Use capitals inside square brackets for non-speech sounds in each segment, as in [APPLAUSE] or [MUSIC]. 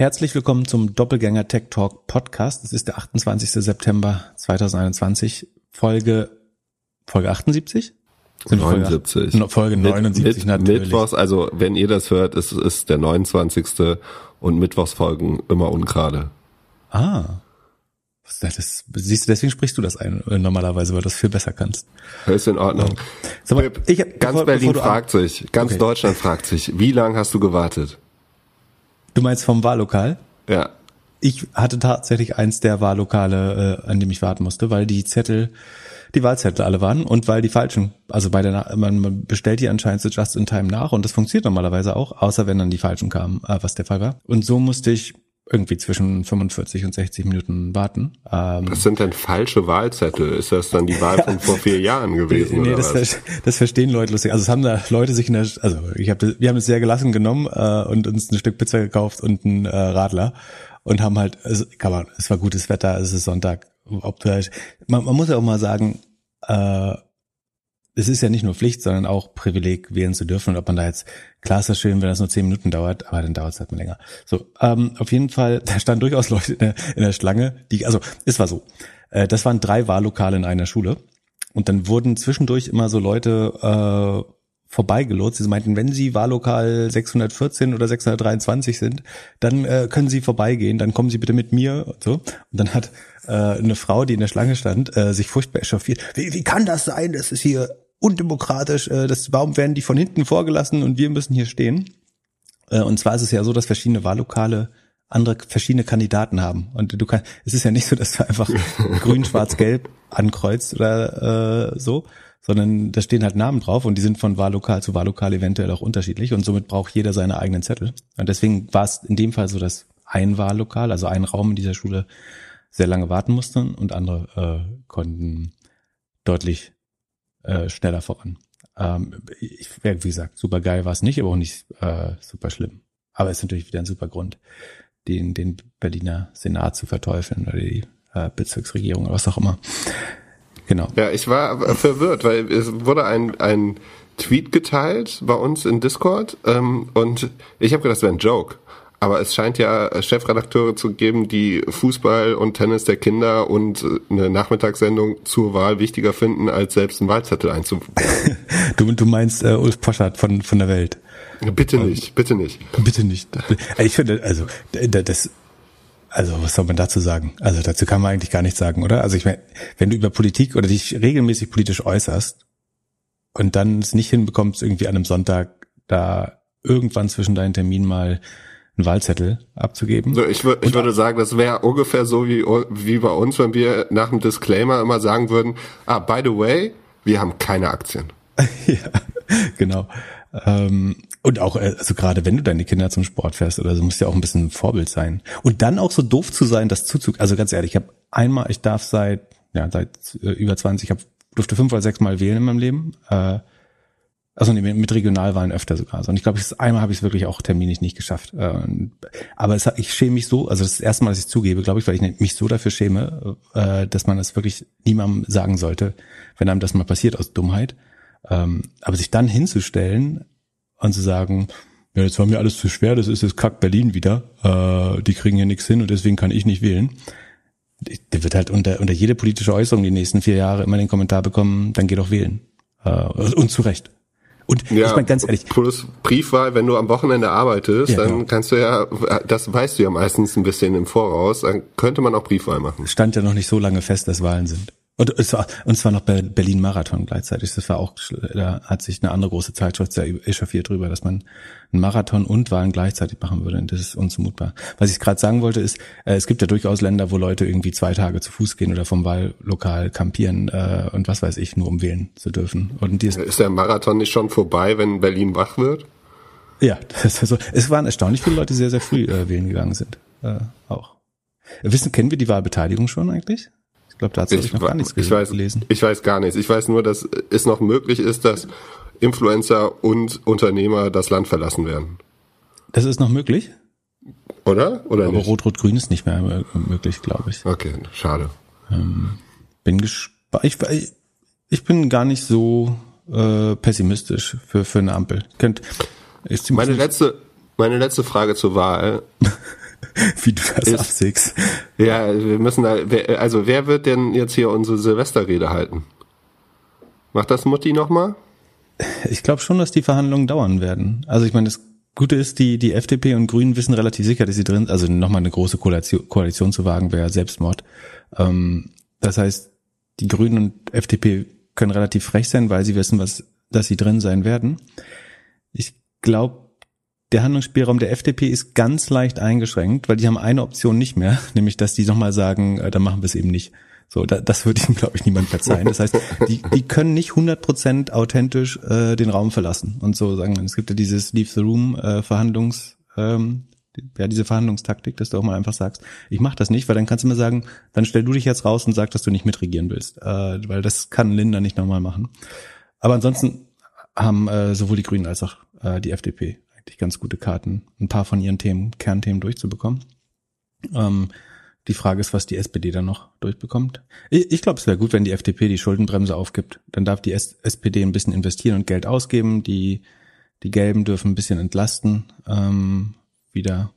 Herzlich willkommen zum Doppelgänger Tech Talk Podcast. Es ist der 28. September 2021, Folge, Folge 78? 79. Folge, Folge 79 Mit, natürlich. Mittwochs, also wenn ihr das hört, ist ist der 29. und Mittwochsfolgen immer ungerade. Ah. Das? Siehst du, deswegen sprichst du das ein, äh, normalerweise, weil du das viel besser kannst. Ist in Ordnung. Mal, ich hab, Ganz bevor- Berlin bevor fragt sich, ganz Okay. Deutschland fragt sich, wie lange hast du gewartet? Du meinst vom Wahllokal? Ja. Ich hatte tatsächlich eins der Wahllokale, äh, an dem ich warten musste, weil die Zettel, die Wahlzettel alle waren und weil die falschen, also bei der, man bestellt die anscheinend so just in time nach und das funktioniert normalerweise auch, außer wenn dann die falschen kamen, äh, was der Fall war. Und so musste ich irgendwie zwischen 45 und 60 Minuten warten. Ähm, Was sind denn falsche Wahlzettel? Ist das dann die Wahl [LAUGHS] von vor vier Jahren gewesen? nee, oder das, was? ver- das verstehen Leute lustig. Also es haben da Leute sich in der, also ich habe, wir haben es sehr gelassen genommen äh, und uns ein Stück Pizza gekauft und einen äh, Radler und haben halt, es, kann man, es war gutes Wetter, es ist Sonntag. Ob du halt, man, man muss ja auch mal sagen, äh, es ist ja nicht nur Pflicht, sondern auch Privileg, wählen zu dürfen. Und ob man da jetzt, klar ist das schön, wenn das nur zehn Minuten dauert, aber dann dauert es halt mal länger. So, ähm, auf jeden Fall, [LAUGHS] da standen durchaus Leute in der, in der Schlange, die, also es war so, äh, das waren drei Wahllokale in einer Schule. Und dann wurden zwischendurch immer so Leute äh, vorbeigelotst. Sie meinten, wenn Sie Wahllokal 614 oder 623 sind, dann äh, können Sie vorbeigehen, dann kommen Sie bitte mit mir und so. Und dann hat äh, eine Frau, die in der Schlange stand, äh, sich furchtbar echauffiert. Wie, wie kann das sein? Das ist hier undemokratisch. Äh, das, warum werden die von hinten vorgelassen und wir müssen hier stehen? Äh, Und zwar ist es ja so, dass verschiedene Wahllokale andere verschiedene Kandidaten haben. Und du kannst, es ist ja nicht so, dass du einfach [LAUGHS] grün, schwarz, gelb ankreuzt oder äh, so, sondern da stehen halt Namen drauf und die sind von Wahllokal zu Wahllokal eventuell auch unterschiedlich und somit braucht jeder seine eigenen Zettel. Und deswegen war es in dem Fall so, dass ein Wahllokal, also ein Raum in dieser Schule sehr lange warten musste und andere äh, konnten deutlich äh, schneller voran. Ähm, ich, wie gesagt, super geil war es nicht, aber auch nicht äh, super schlimm. Aber es ist natürlich wieder ein super Grund, den, den Berliner Senat zu verteufeln oder die äh, Bezirksregierung oder was auch immer. Genau. Ja, ich war verwirrt, weil es wurde ein, ein Tweet geteilt bei uns in Discord ähm, und ich habe gedacht, das wäre ein Joke. Aber es scheint ja Chefredakteure zu geben, die Fußball und Tennis der Kinder und äh, eine Nachmittagssendung zur Wahl wichtiger finden, als selbst einen Wahlzettel einzubauen. [LAUGHS] Du, du meinst äh, Ulf Poschardt von, von der Welt. bitte nicht, bitte nicht. Bitte nicht. Ich finde, also das, also was soll man dazu sagen? Also dazu kann man eigentlich gar nichts sagen, oder? Also ich meine, wenn du über Politik oder dich regelmäßig politisch äußerst und dann es nicht hinbekommst, irgendwie an einem Sonntag da irgendwann zwischen deinen Terminen mal einen Wahlzettel abzugeben. So, ich, ich würde sagen, das wäre ungefähr so wie, wie bei uns, wenn wir nach dem Disclaimer immer sagen würden, ah, by the way, wir haben keine Aktien. [LAUGHS] ja, genau. Ähm, und auch, äh, also gerade wenn du deine Kinder zum Sport fährst oder so, musst du ja auch ein bisschen ein Vorbild sein. Und dann auch so doof zu sein, das Zuzug, also ganz ehrlich, ich habe einmal, ich darf seit, ja, seit äh, über 20, ich hab, durfte fünf oder sechs Mal wählen in meinem Leben. Äh, also mit Regionalwahlen öfter sogar. Also, und ich glaube, einmal habe ich es wirklich auch terminlich nicht geschafft. Äh, und- aber es, ich schäme mich so, also das das erste Mal, dass ich zugebe, glaube ich, weil ich mich so dafür schäme, äh, dass man das wirklich niemandem sagen sollte, wenn einem das mal passiert aus Dummheit. Ähm, aber sich dann hinzustellen und zu sagen, ja, jetzt war mir alles zu schwer, das ist jetzt Kack Berlin wieder, äh, die kriegen hier nichts hin und deswegen kann ich nicht wählen. Der wird halt unter, unter jede politische Äußerung die nächsten vier Jahre immer den Kommentar bekommen, dann geh doch wählen. Äh, und zu Recht. Und ich meine ganz ehrlich, Plus Briefwahl, wenn du am Wochenende arbeitest, Ja, dann genau. kannst du ja, das weißt du ja meistens ein bisschen im Voraus, dann könnte man auch Briefwahl machen. stand ja noch nicht so lange fest, dass Wahlen sind. Und es war, und zwar noch Berlin Marathon gleichzeitig. Das war auch, da hat sich eine andere große Zeitschrift sehr echauffiert drüber, dass man einen Marathon und Wahlen gleichzeitig machen würde. Und das ist unzumutbar. Was ich gerade sagen wollte, ist, äh, es gibt ja durchaus Länder, wo Leute irgendwie zwei Tage zu Fuß gehen oder vom Wahllokal kampieren äh, und was weiß ich, nur um wählen zu dürfen. Und die ist, Ist der Marathon nicht schon vorbei, wenn Berlin wach wird? ja, das ist so. Es waren erstaunlich viele Leute, die sehr, sehr früh äh, wählen gegangen sind. Äh, auch. Wissen, kennen wir die Wahlbeteiligung schon eigentlich? Ich glaube, dazu habe ich noch gar nichts ich weiß, gelesen. ich weiß gar nichts. Ich weiß nur, dass es noch möglich ist, dass Influencer und Unternehmer das Land verlassen werden. Das ist noch möglich? Oder? Oder Aber? Rot-Rot-Grün ist nicht mehr äh, möglich, glaube ich. Okay, schade. Bin gespannt. Ich, ich bin gar nicht so äh, pessimistisch für, für eine Ampel. Könnt, Meine letzte, meine letzte Frage zur Wahl. [LAUGHS] [LAUGHS] wie du das ist, absägst. Ja, wir müssen da, also wer wird denn jetzt hier unsere Silvesterrede halten? Macht das Mutti nochmal? Ich glaube schon, dass die Verhandlungen dauern werden. Also ich meine, das Gute ist, die, die FDP und Grünen wissen relativ sicher, dass sie drin, also nochmal eine große Koalition, Koalition zu wagen wäre Selbstmord. Ähm, das heißt, die Grünen und FDP können relativ frech sein, weil sie wissen, was, dass sie drin sein werden. Ich glaube, der Handlungsspielraum der FDP ist ganz leicht eingeschränkt, weil die haben eine Option nicht mehr, [LAUGHS] nämlich dass die nochmal sagen, äh, dann machen wir es eben nicht. So, da, das [LAUGHS] würde ihm, glaube ich, niemand verzeihen. Das heißt, die, die können nicht 100% authentisch äh, den Raum verlassen und so sagen. Es gibt ja dieses Leave the Room äh, Verhandlungs, ähm, ja, diese Verhandlungstaktik, dass du auch mal einfach sagst, ich mache das nicht, weil dann kannst du mir sagen, dann stell du dich jetzt raus und sag, dass du nicht mitregieren willst, äh, weil das kann Linda nicht nochmal machen. Aber ansonsten haben äh, sowohl die Grünen als auch äh, die FDP eigentlich ganz gute Karten, ein paar von ihren Themen, Kernthemen durchzubekommen. Ähm, die Frage ist, was die SPD dann noch durchbekommt. Ich, ich glaube, es wäre gut, wenn die FDP die Schuldenbremse aufgibt. Dann darf die S SPD ein bisschen investieren und Geld ausgeben. Die, die Gelben dürfen ein bisschen entlasten. Ähm, wieder.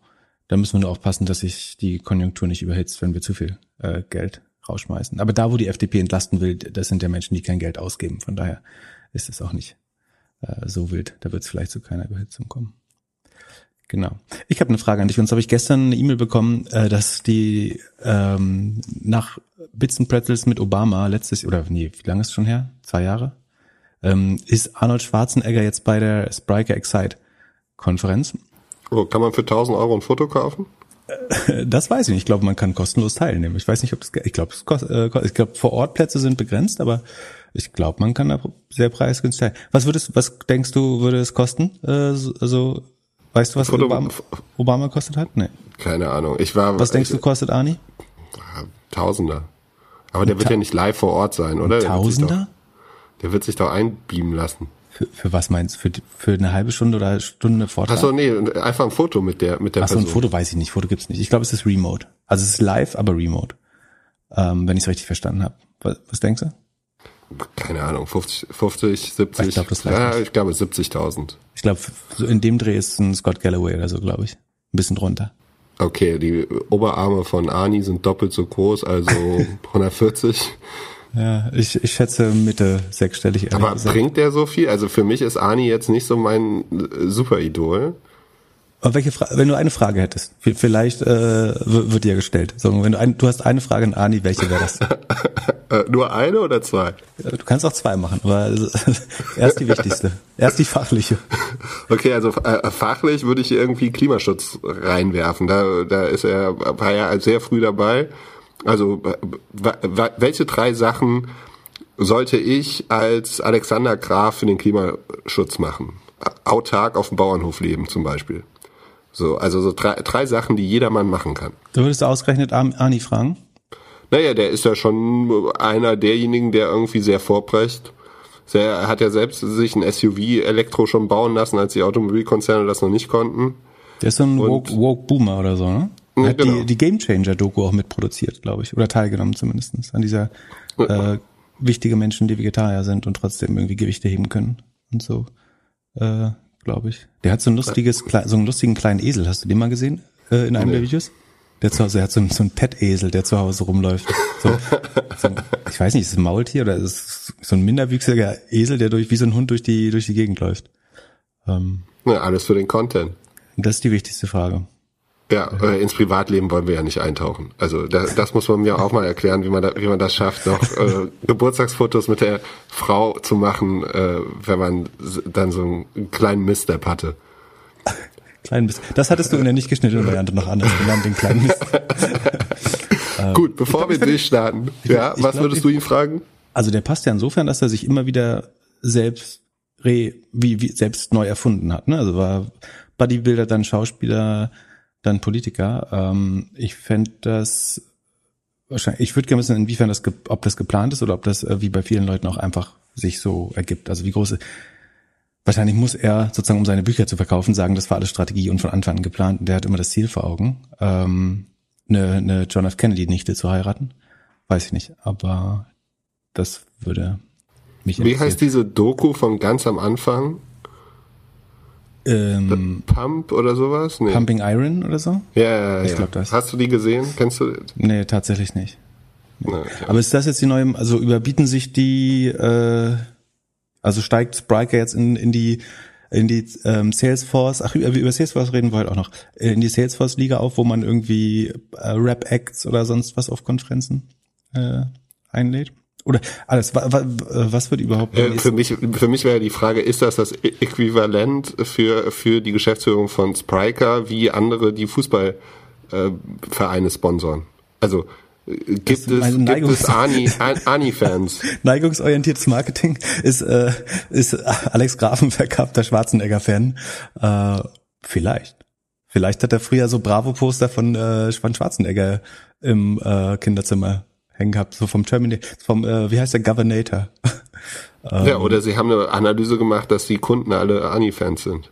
Da müssen wir nur aufpassen, dass sich die Konjunktur nicht überhitzt, wenn wir zu viel äh, Geld rausschmeißen. Aber da, wo die FDP entlasten will, das sind ja Menschen, die kein Geld ausgeben. Von daher ist es auch nicht äh, so wild. Da wird es vielleicht zu keiner Überhitzung kommen. Genau. Ich habe eine Frage an dich. Und zwar habe ich gestern eine E-Mail bekommen, äh, dass die ähm, nach Bits and Pretzels mit Obama letztes oder nee, wie lange ist es schon her? Zwei Jahre? Ähm, ist Arnold Schwarzenegger jetzt bei der Spriker Excite Konferenz? Oh, kann man für 1000 Euro ein Foto kaufen? Das weiß ich nicht. Ich glaube, man kann kostenlos teilnehmen. Ich weiß nicht, ob das, ich glaube, äh, ich glaube, vor Ort Plätze sind begrenzt, aber ich glaube, man kann da sehr preisgünstig teilnehmen. Was würdest, was denkst du, würde es kosten? Äh, also Weißt du, was Foto, Obama, Obama kostet hat? Nee. Keine Ahnung. Ich war. Was denkst du, kostet Arnie? Tausender. Aber der wird ja nicht live vor Ort sein, oder? Der Tausender? Wird doch, der wird sich doch einbeamen lassen. Für, für was meinst du? Für, für eine halbe Stunde oder Stunde Vortrag? Achso, nee, einfach ein Foto mit der, mit der Ach so, Person. ein Foto weiß ich nicht. Foto gibt's nicht. Ich glaube, es ist remote. Also es ist live, aber remote. Ähm, wenn ich es richtig verstanden habe. Was, was denkst du? Keine Ahnung, 50, 50 70. Ich, glaub, das ja, ich glaube 70.000. Ich glaube, so in dem Dreh ist ein Scott Galloway oder so, glaube ich. Ein bisschen drunter. Okay, die Oberarme von Arnie sind doppelt so groß, also [LAUGHS] 140. Ja, ich, ich schätze Mitte sechsstellig. Aber gesagt. bringt der so viel? Also für mich ist Arnie jetzt nicht so mein Superidol. Aber welche Frage, wenn du eine Frage hättest, vielleicht äh, wird dir gestellt. So, wenn du, ein, du hast eine Frage an Ani, welche wäre das? [LAUGHS] Äh, nur eine oder zwei? Du kannst auch zwei machen, aber [LAUGHS] erst die wichtigste. erst die fachliche. Okay, also äh, fachlich würde ich irgendwie Klimaschutz reinwerfen. Da, da ist er, war er sehr früh dabei. Also welche drei Sachen sollte ich als Alexander Graf für den Klimaschutz machen? Autark auf dem Bauernhof leben zum Beispiel. So, also so drei, drei Sachen, die jedermann machen kann. Du würdest ausgerechnet Ani fragen? Naja, der ist ja schon einer derjenigen, der irgendwie sehr vorprescht. Er hat ja selbst sich ein SUV-Elektro schon bauen lassen, als die Automobilkonzerne das noch nicht konnten. Der ist so ein woke, woke Boomer oder so, ne? Er hat genau. die, die Game Changer-Doku auch mitproduziert, glaube ich. Oder teilgenommen zumindestens an dieser äh, wichtige Menschen, die Vegetarier sind und trotzdem irgendwie Gewichte heben können und so. Äh, glaube ich. Der hat so ein lustiges, so einen lustigen kleinen Esel. Hast du den mal gesehen äh, in einem nee. der Videos? Der zu Hause, der hat so, einen, so einen Pet-Esel, der zu Hause rumläuft. So, so, ich weiß nicht, ist es ein Maultier oder ist es so ein minderwüchsiger Esel, der durch wie so ein Hund durch die durch die Gegend läuft? Ähm, ja, alles für den Content. Das ist die wichtigste Frage. Ja, äh, ins Privatleben wollen wir ja nicht eintauchen. Also da, das muss man mir auch mal erklären, wie man da, wie man das schafft, noch äh, [LAUGHS] Geburtstagsfotos mit der Frau zu machen, äh, wenn man dann so einen kleinen Misstep hatte. Kleinen Mist. Das hattest du in der nicht geschnittenen Variante noch anders genannt, den kleinen Mist. [LAUGHS] Gut, bevor glaub, wir durchstarten, ja, was glaub, würdest du ihn fragen? Also der passt ja insofern, dass er sich immer wieder selbst re, wie, wie selbst neu erfunden hat. Ne? Also war Bodybuilder, dann Schauspieler, dann Politiker. Ähm, ich fände das wahrscheinlich, ich würde gerne wissen, inwiefern das, ob das geplant ist oder ob das äh, wie bei vielen Leuten auch einfach sich so ergibt. Also wie große, wahrscheinlich muss er sozusagen, um seine Bücher zu verkaufen, sagen, das war alles Strategie und von Anfang an geplant. Und der hat immer das Ziel vor Augen, ähm, eine, eine John F. Kennedy-Nichte zu heiraten. Weiß ich nicht, aber das würde mich Wie heißt diese Doku von ganz am Anfang? Ähm, Pump oder sowas? Nee. Pumping Iron oder so? Ja, ja, ja. Ich glaube das. Hast du die gesehen? Kennst du? Nee, tatsächlich nicht. Nee. Aber ist das jetzt die neue, also überbieten sich die, äh, also steigt Spriker jetzt in, in die in die ähm, Salesforce, ach über, über Salesforce reden wir heute auch noch, in die Salesforce-Liga auf, wo man irgendwie äh, Rap-Acts oder sonst was auf Konferenzen äh, einlädt? Oder alles, was wird überhaupt? Äh, für mich, für mich wäre die Frage, ist das das Äquivalent für, für die Geschäftsführung von Spriker, wie andere die Fußballvereine äh, sponsoren? Also, Gibt es, gibt es Ani, [LAUGHS] Ani-Fans? Neigungsorientiertes Marketing ist, äh, ist Alex Grafen verkappter Schwarzenegger-Fan. Äh, vielleicht. Vielleicht hat er früher so Bravo-Poster von, äh, von Schwarzenegger im äh, Kinderzimmer hängen gehabt, so vom Terminator, vom, äh, wie heißt der, Governator. [LAUGHS] ähm, ja, oder sie haben eine Analyse gemacht, dass die Kunden alle Ani-Fans sind.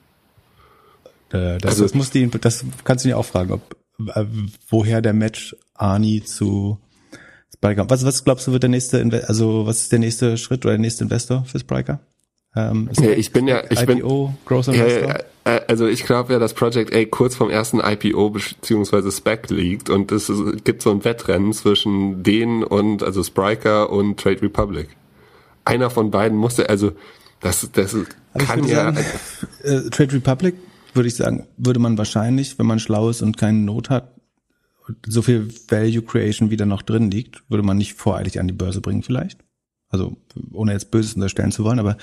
Äh, das, also, das muss die, das kannst du dir auch fragen, ob, äh, woher der Match Ani zu Spriker. Was, was glaubst du wird der nächste, also was ist der nächste Schritt oder der nächste Investor für Spriker? Ähm, ich bin ja, ich IPO, bin, Growth Investor? Ja, also ich glaube ja, dass Project A kurz vom ersten IPO beziehungsweise Spec liegt und es gibt so ein Wettrennen zwischen denen und also Spriker und Trade Republic. Einer von beiden musste, also das, das Aber kann ja. Sagen, äh, Trade Republic würde ich sagen, würde man wahrscheinlich, wenn man schlau ist und keine Not hat, so viel Value Creation wieder noch drin liegt, würde man nicht voreilig an die Börse bringen vielleicht. Also ohne jetzt Böses unterstellen zu wollen, aber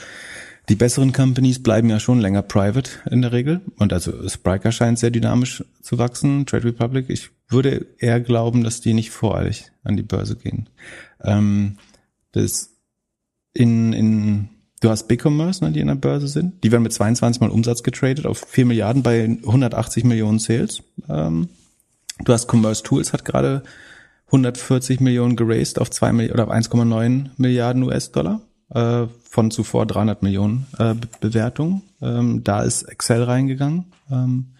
die besseren Companies bleiben ja schon länger private in der Regel. Und also Spriker scheint sehr dynamisch zu wachsen, Trade Republic. Ich würde eher glauben, dass die nicht voreilig an die Börse gehen. Ähm, das in, in, du hast BigCommerce, ne, die in der Börse sind. Die werden mit 22 mal Umsatz getradet auf 4 Milliarden bei 180 Millionen Sales. Ähm, du hast Commerce Tools, hat gerade 140 Millionen geraced auf 2 Milliarden oder 1,9 Milliarden US-Dollar äh, von zuvor 300 Millionen äh, Be Bewertungen. Ähm, da ist Excel reingegangen ähm,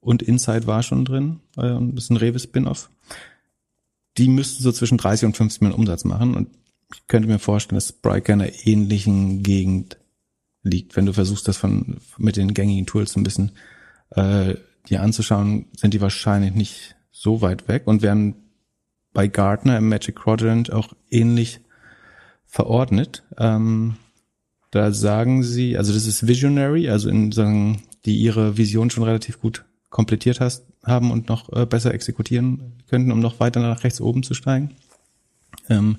und Insight war schon drin. Ähm, das ist ein Rewe-Spin-Off. Die müssten so zwischen 30 und 50 Millionen Umsatz machen und ich könnte mir vorstellen, dass Spriker in einer ähnlichen Gegend liegt. Wenn du versuchst, das von mit den gängigen Tools ein bisschen äh, dir anzuschauen, sind die wahrscheinlich nicht so weit weg und werden bei Gartner im Magic Quadrant auch ähnlich verordnet. Ähm, da sagen sie, also das ist Visionary, also in sagen, die ihre Vision schon relativ gut komplettiert hast, haben und noch äh, besser exekutieren könnten, um noch weiter nach rechts oben zu steigen. Ähm,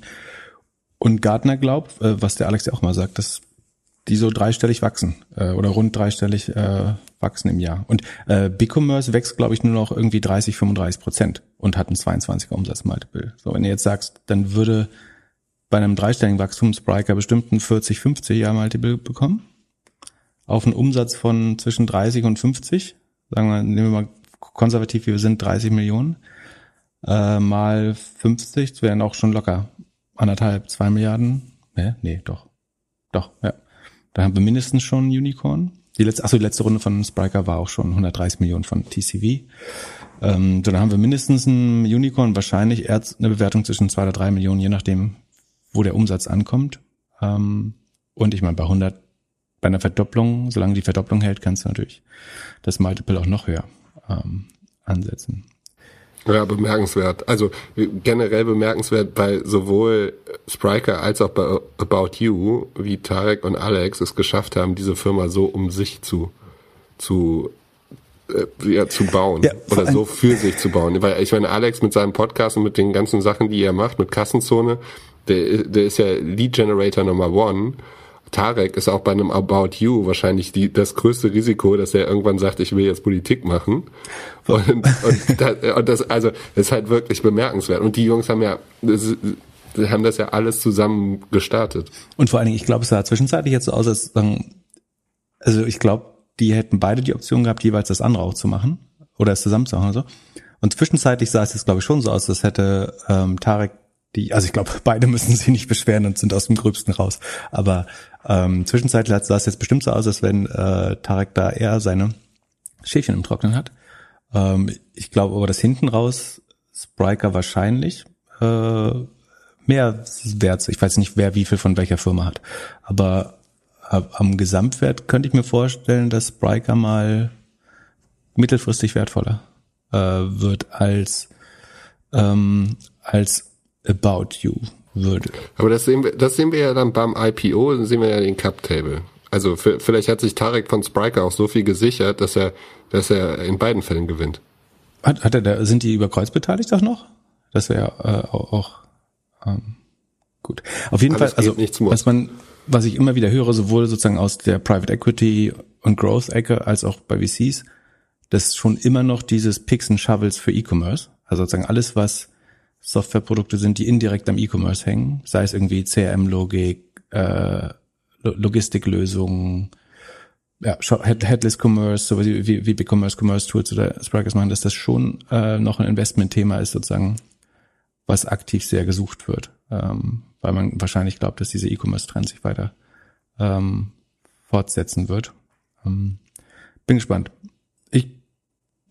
und Gartner glaubt, äh, was der Alex ja auch mal sagt, dass die so dreistellig wachsen äh, oder rund dreistellig äh, wachsen im Jahr. Und äh, BigCommerce wächst, glaube ich, nur noch irgendwie 30, 35 Prozent und hat ein 22er Umsatzmultiple. So, wenn ihr jetzt sagst, dann würde bei einem dreistelligen bestimmt ein 40, 50 Jahr Multiple bekommen. Auf einen Umsatz von zwischen 30 und 50, sagen wir, nehmen wir mal konservativ, wie wir sind, 30 Millionen, äh, mal 50, das wären auch schon locker anderthalb, zwei Milliarden. Nee, nee, doch. Doch, ja. Da haben wir mindestens schon ein Unicorn. Die letzte, achso, die letzte Runde von Spriker war auch schon 130 Millionen von TCV. Ähm, so, dann haben wir mindestens ein Unicorn, wahrscheinlich eher eine Bewertung zwischen zwei oder drei Millionen, je nachdem, wo der Umsatz ankommt. Ähm, und ich meine, bei 100, bei einer Verdopplung, solange die Verdopplung hält, kannst du natürlich das Multiple auch noch höher ähm, ansetzen. Ja, bemerkenswert. Also generell bemerkenswert bei sowohl Spriker als auch bei About You, wie Tarek und Alex es geschafft haben, diese Firma so um sich zu zu äh, ja, zu bauen ja, oder so für sich zu bauen. Weil ich meine, Alex mit seinem Podcast und mit den ganzen Sachen, die er macht, mit Kassenzone, der, der ist ja Lead Generator Nummer One Tarek ist auch bei einem About You wahrscheinlich die, das größte Risiko, dass er irgendwann sagt, ich will jetzt Politik machen. Und, und, [LAUGHS] das, und das, also, das ist halt wirklich bemerkenswert. Und die Jungs haben ja, das, haben das ja alles zusammen gestartet. Und vor allen Dingen, ich glaube, es sah zwischenzeitlich jetzt so aus, als, also ich glaube, die hätten beide die Option gehabt, jeweils das andere auch zu machen. Oder es zusammen zu machen oder so. Und zwischenzeitlich sah es jetzt, glaube ich, schon so aus, als hätte ähm, Tarek die, also ich glaube, beide müssen sich nicht beschweren und sind aus dem Gröbsten raus. Aber ähm, zwischenzeitlich sah es jetzt bestimmt so aus, als wenn äh, Tarek da eher seine Schäfchen im Trocknen hat. Ähm, ich glaube aber, dass hinten raus Spriker wahrscheinlich äh, mehr wert. Ich weiß nicht, wer wie viel von welcher Firma hat. Aber am Gesamtwert könnte ich mir vorstellen, dass Spriker mal mittelfristig wertvoller äh, wird als ähm, als About You würde. Aber das sehen wir, das sehen wir ja dann beim IPO, dann sehen wir ja den Cap Table. Also vielleicht hat sich Tarek von Spriker auch so viel gesichert, dass er, dass er in beiden Fällen gewinnt. Hat, hat er da, sind die über Kreuz beteiligt auch noch? Das wäre äh, auch, auch ähm, gut. Auf jeden Alles Fall, also was man, was ich immer wieder höre, sowohl sozusagen aus der Private Equity und Growth Ecke als auch bei VCs, dass schon immer noch dieses Picks and Shovels für E-Commerce, also sozusagen alles, was Softwareprodukte sind, die indirekt am E-Commerce hängen, sei es irgendwie CRM-Logik, äh, Logistiklösungen, ja, Headless Commerce, so wie, wie, wie BigCommerce, Commerce Tools oder Sprikers machen, dass das schon äh, noch ein Investmentthema ist, sozusagen, was aktiv sehr gesucht wird, ähm, weil man wahrscheinlich glaubt, dass dieser E-Commerce-Trend sich weiter ähm, fortsetzen wird. Ähm, bin gespannt.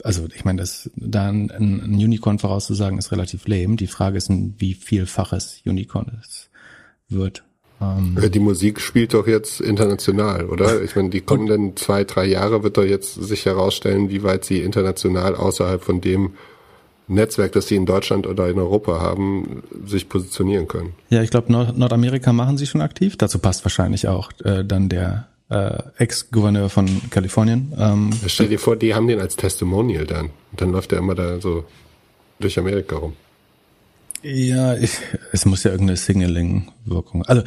Also ich meine, das da ein, ein Unicorn vorauszusagen, ist relativ lame. Die Frage ist, wie vielfaches Unicorn es wird. Ähm, die Musik spielt doch jetzt international, oder? Ich meine, die kommenden zwei, drei Jahre wird doch jetzt sich herausstellen, wie weit sie international außerhalb von dem Netzwerk, das sie in Deutschland oder in Europa haben, sich positionieren können. Ja, ich glaube, Nord Nordamerika machen sie schon aktiv. Dazu passt wahrscheinlich auch äh, dann der äh, Ex-Gouverneur von Kalifornien. Ähm, Stell dir vor, die haben den als Testimonial dann. Und dann läuft er immer da so durch Amerika rum. Ja, ich, es muss ja irgendeine Signaling-Wirkung. Also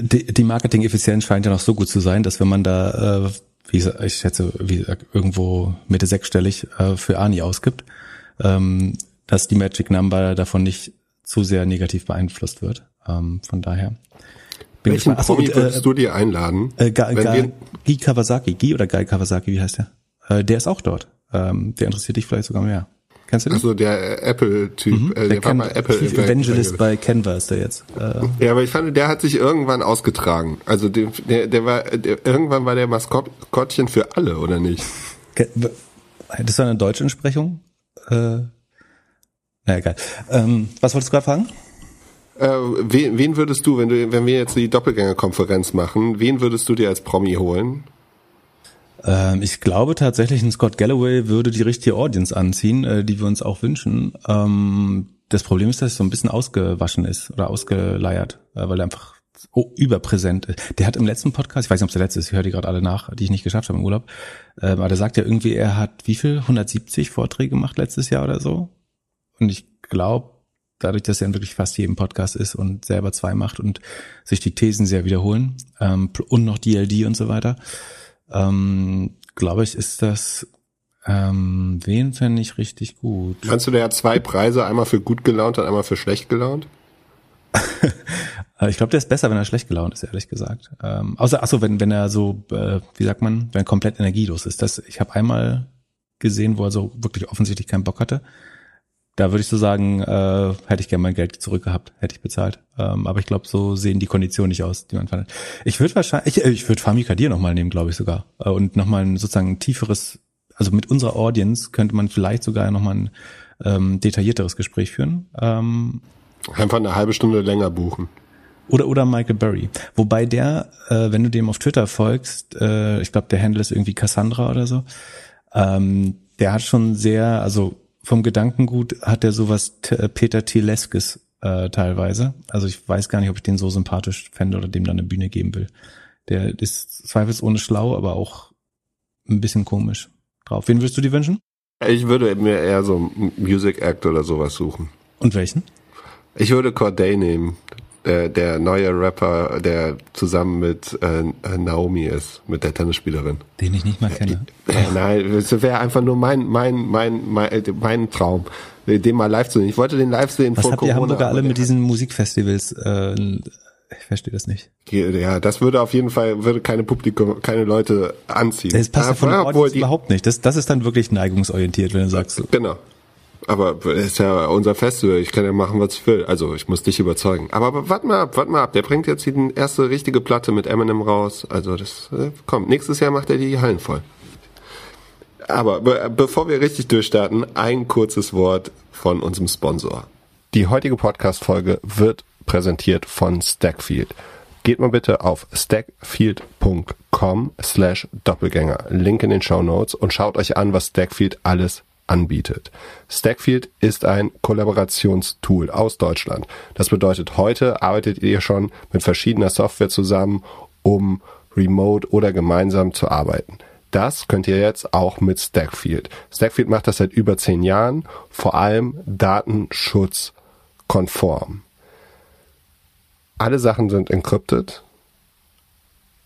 die, die Marketing-Effizienz scheint ja noch so gut zu sein, dass wenn man da, äh, wie gesagt, ich schätze, wie gesagt, irgendwo Mitte sechsstellig äh, für Ani ausgibt, ähm, dass die Magic Number davon nicht zu sehr negativ beeinflusst wird. Ähm, von daher. Bin Welchen Achso, Promi würdest äh, du dir einladen? Äh, Ga, Ga, Guy Kawasaki, Guy oder Guy Kawasaki, wie heißt der? Äh, der ist auch dort. Ähm, der interessiert dich vielleicht sogar mehr. Kennst du den? Also der Apple-Typ, mhm. äh, der, der war bei Apple. Chief Evangelist bei Canva ist der jetzt. Äh. Ja, aber ich fand, der hat sich irgendwann ausgetragen. Also der, der, der war, der, irgendwann war der Maskottchen für alle, oder nicht? Das war eine deutsche Entsprechung? Äh, na egal. Ähm, was wolltest du gerade fragen? Äh, wen, wen würdest du, wenn du, wenn wir jetzt die Doppelgängerkonferenz machen, wen würdest du dir als Promi holen? Ähm, ich glaube tatsächlich, ein Scott Galloway würde die richtige Audience anziehen, äh, die wir uns auch wünschen. Ähm, das Problem ist, dass es so ein bisschen ausgewaschen ist oder ausgeleiert, äh, weil er einfach oh, überpräsent ist. Der hat im letzten Podcast, ich weiß nicht, ob es der letzte ist, ich höre die gerade alle nach, die ich nicht geschafft habe im Urlaub, äh, aber der sagt ja irgendwie, er hat wie viel? 170 Vorträge gemacht letztes Jahr oder so. Und ich glaube, dadurch, dass er in wirklich fast jedem Podcast ist und selber zwei macht und sich die Thesen sehr wiederholen ähm, und noch DLD und so weiter, ähm, glaube ich, ist das ähm, wen fände ich richtig gut? Kannst du, der hat zwei Preise, einmal für gut gelaunt und einmal für schlecht gelaunt? [LAUGHS] ich glaube, der ist besser, wenn er schlecht gelaunt ist, ehrlich gesagt. Ähm, außer, achso, wenn, wenn er so, äh, wie sagt man, wenn er komplett energielos ist. Das, ich habe einmal gesehen, wo er so wirklich offensichtlich keinen Bock hatte da würde ich so sagen, äh, hätte ich gerne mein Geld zurückgehabt, hätte ich bezahlt. Ähm, aber ich glaube, so sehen die Konditionen nicht aus, die man fand. Ich würde wahrscheinlich, ich, ich würde Fami Kadir nochmal nehmen, glaube ich sogar. Äh, und nochmal ein sozusagen ein tieferes, also mit unserer Audience könnte man vielleicht sogar nochmal ein ähm, detaillierteres Gespräch führen. Ähm, Einfach eine halbe Stunde länger buchen. Oder oder Michael Burry. Wobei der, äh, wenn du dem auf Twitter folgst, äh, ich glaube, der Handle ist irgendwie Cassandra oder so, ähm, der hat schon sehr, also vom Gedankengut hat er sowas äh, Peter Teleskes äh, teilweise. Also ich weiß gar nicht, ob ich den so sympathisch fände oder dem dann eine Bühne geben will. Der ist zweifelsohne schlau, aber auch ein bisschen komisch drauf. Wen würdest du dir wünschen? Ich würde mir eher so Music Act oder sowas suchen. Und welchen? Ich würde Corday nehmen der, der neue Rapper, der zusammen mit äh, Naomi ist, mit der Tennisspielerin. Den ich nicht mal kenne. Äh, nein, es wäre einfach nur mein, mein, mein, mein, äh, mein Traum, den mal live zu sehen. Ich wollte den live sehen Was vor habt Corona. Was Hamburger alle mit diesen Musikfestivals? Äh, ich verstehe das nicht. Ja, das würde auf jeden Fall würde keine Publikum, keine Leute anziehen. Das passt ja von der überhaupt nicht. Das, das ist dann wirklich neigungsorientiert, wenn du sagst. Genau. Aber ist ja unser Festival, ich kann ja machen, was ich will. Also ich muss dich überzeugen. Aber, aber warte mal ab, warte mal ab. Der bringt jetzt die erste richtige Platte mit Eminem raus. Also das äh, kommt. Nächstes Jahr macht er die Hallen voll. Aber be bevor wir richtig durchstarten, ein kurzes Wort von unserem Sponsor. Die heutige Podcast-Folge wird präsentiert von Stackfield. geht mal bitte auf stackfield.com slash Doppelgänger, Link in den Show Notes und schaut euch an, was Stackfield alles anbietet. Stackfield ist ein Kollaborationstool aus Deutschland. Das bedeutet, heute arbeitet ihr schon mit verschiedener Software zusammen, um remote oder gemeinsam zu arbeiten. Das könnt ihr jetzt auch mit Stackfield. Stackfield macht das seit über zehn Jahren, vor allem datenschutzkonform. Alle Sachen sind encrypted.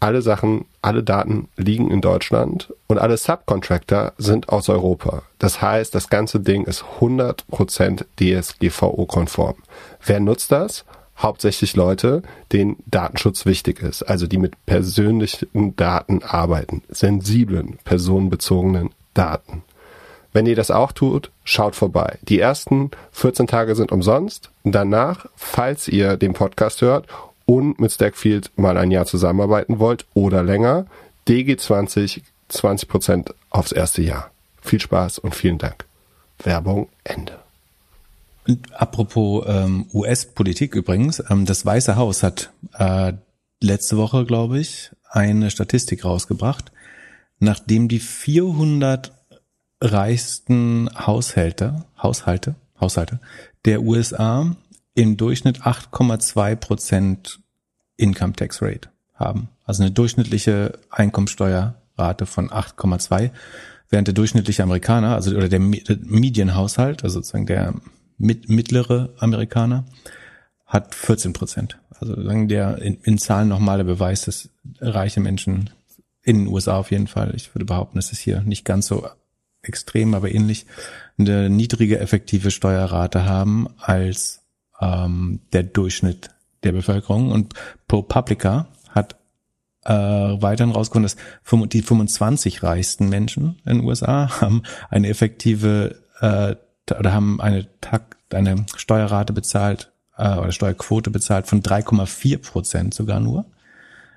Alle Sachen, alle Daten liegen in Deutschland und alle Subcontractor sind aus Europa. Das heißt, das ganze Ding ist 100% DSGVO-konform. Wer nutzt das? hauptsächlich Leute, denen Datenschutz wichtig ist, also die mit persönlichen Daten arbeiten, sensiblen, personenbezogenen Daten. Wenn ihr das auch tut, schaut vorbei. Die ersten 14 Tage sind umsonst. Danach, falls ihr den Podcast hört und mit Stackfield mal ein Jahr zusammenarbeiten wollt oder länger, DG20 20% aufs erste Jahr. Viel Spaß und vielen Dank. Werbung Ende. Und apropos ähm, US-Politik übrigens, ähm, das Weiße Haus hat äh, letzte Woche, glaube ich, eine Statistik rausgebracht, nachdem die 400 reichsten Haushalte, Haushalte, Haushalte der USA im Durchschnitt 8,2 Prozent Income Tax Rate haben. Also eine durchschnittliche Einkommensteuerrate von 8,2, während der durchschnittliche Amerikaner, also oder der Medienhaushalt, also sozusagen der mit, mittlere Amerikaner, hat 14 Prozent. Also sagen der in, in Zahlen nochmal der Beweis, dass reiche Menschen in den USA auf jeden Fall, ich würde behaupten, es ist hier nicht ganz so extrem, aber ähnlich, eine niedrige effektive Steuerrate haben als ähm, der Durchschnitt der Bevölkerung. Und ProPublica hat äh, weiterhin rausgefunden, dass die 25 reichsten Menschen in den USA haben eine effektive äh, oder haben eine, eine Steuerrate bezahlt äh, oder Steuerquote bezahlt von 3,4 Prozent sogar nur.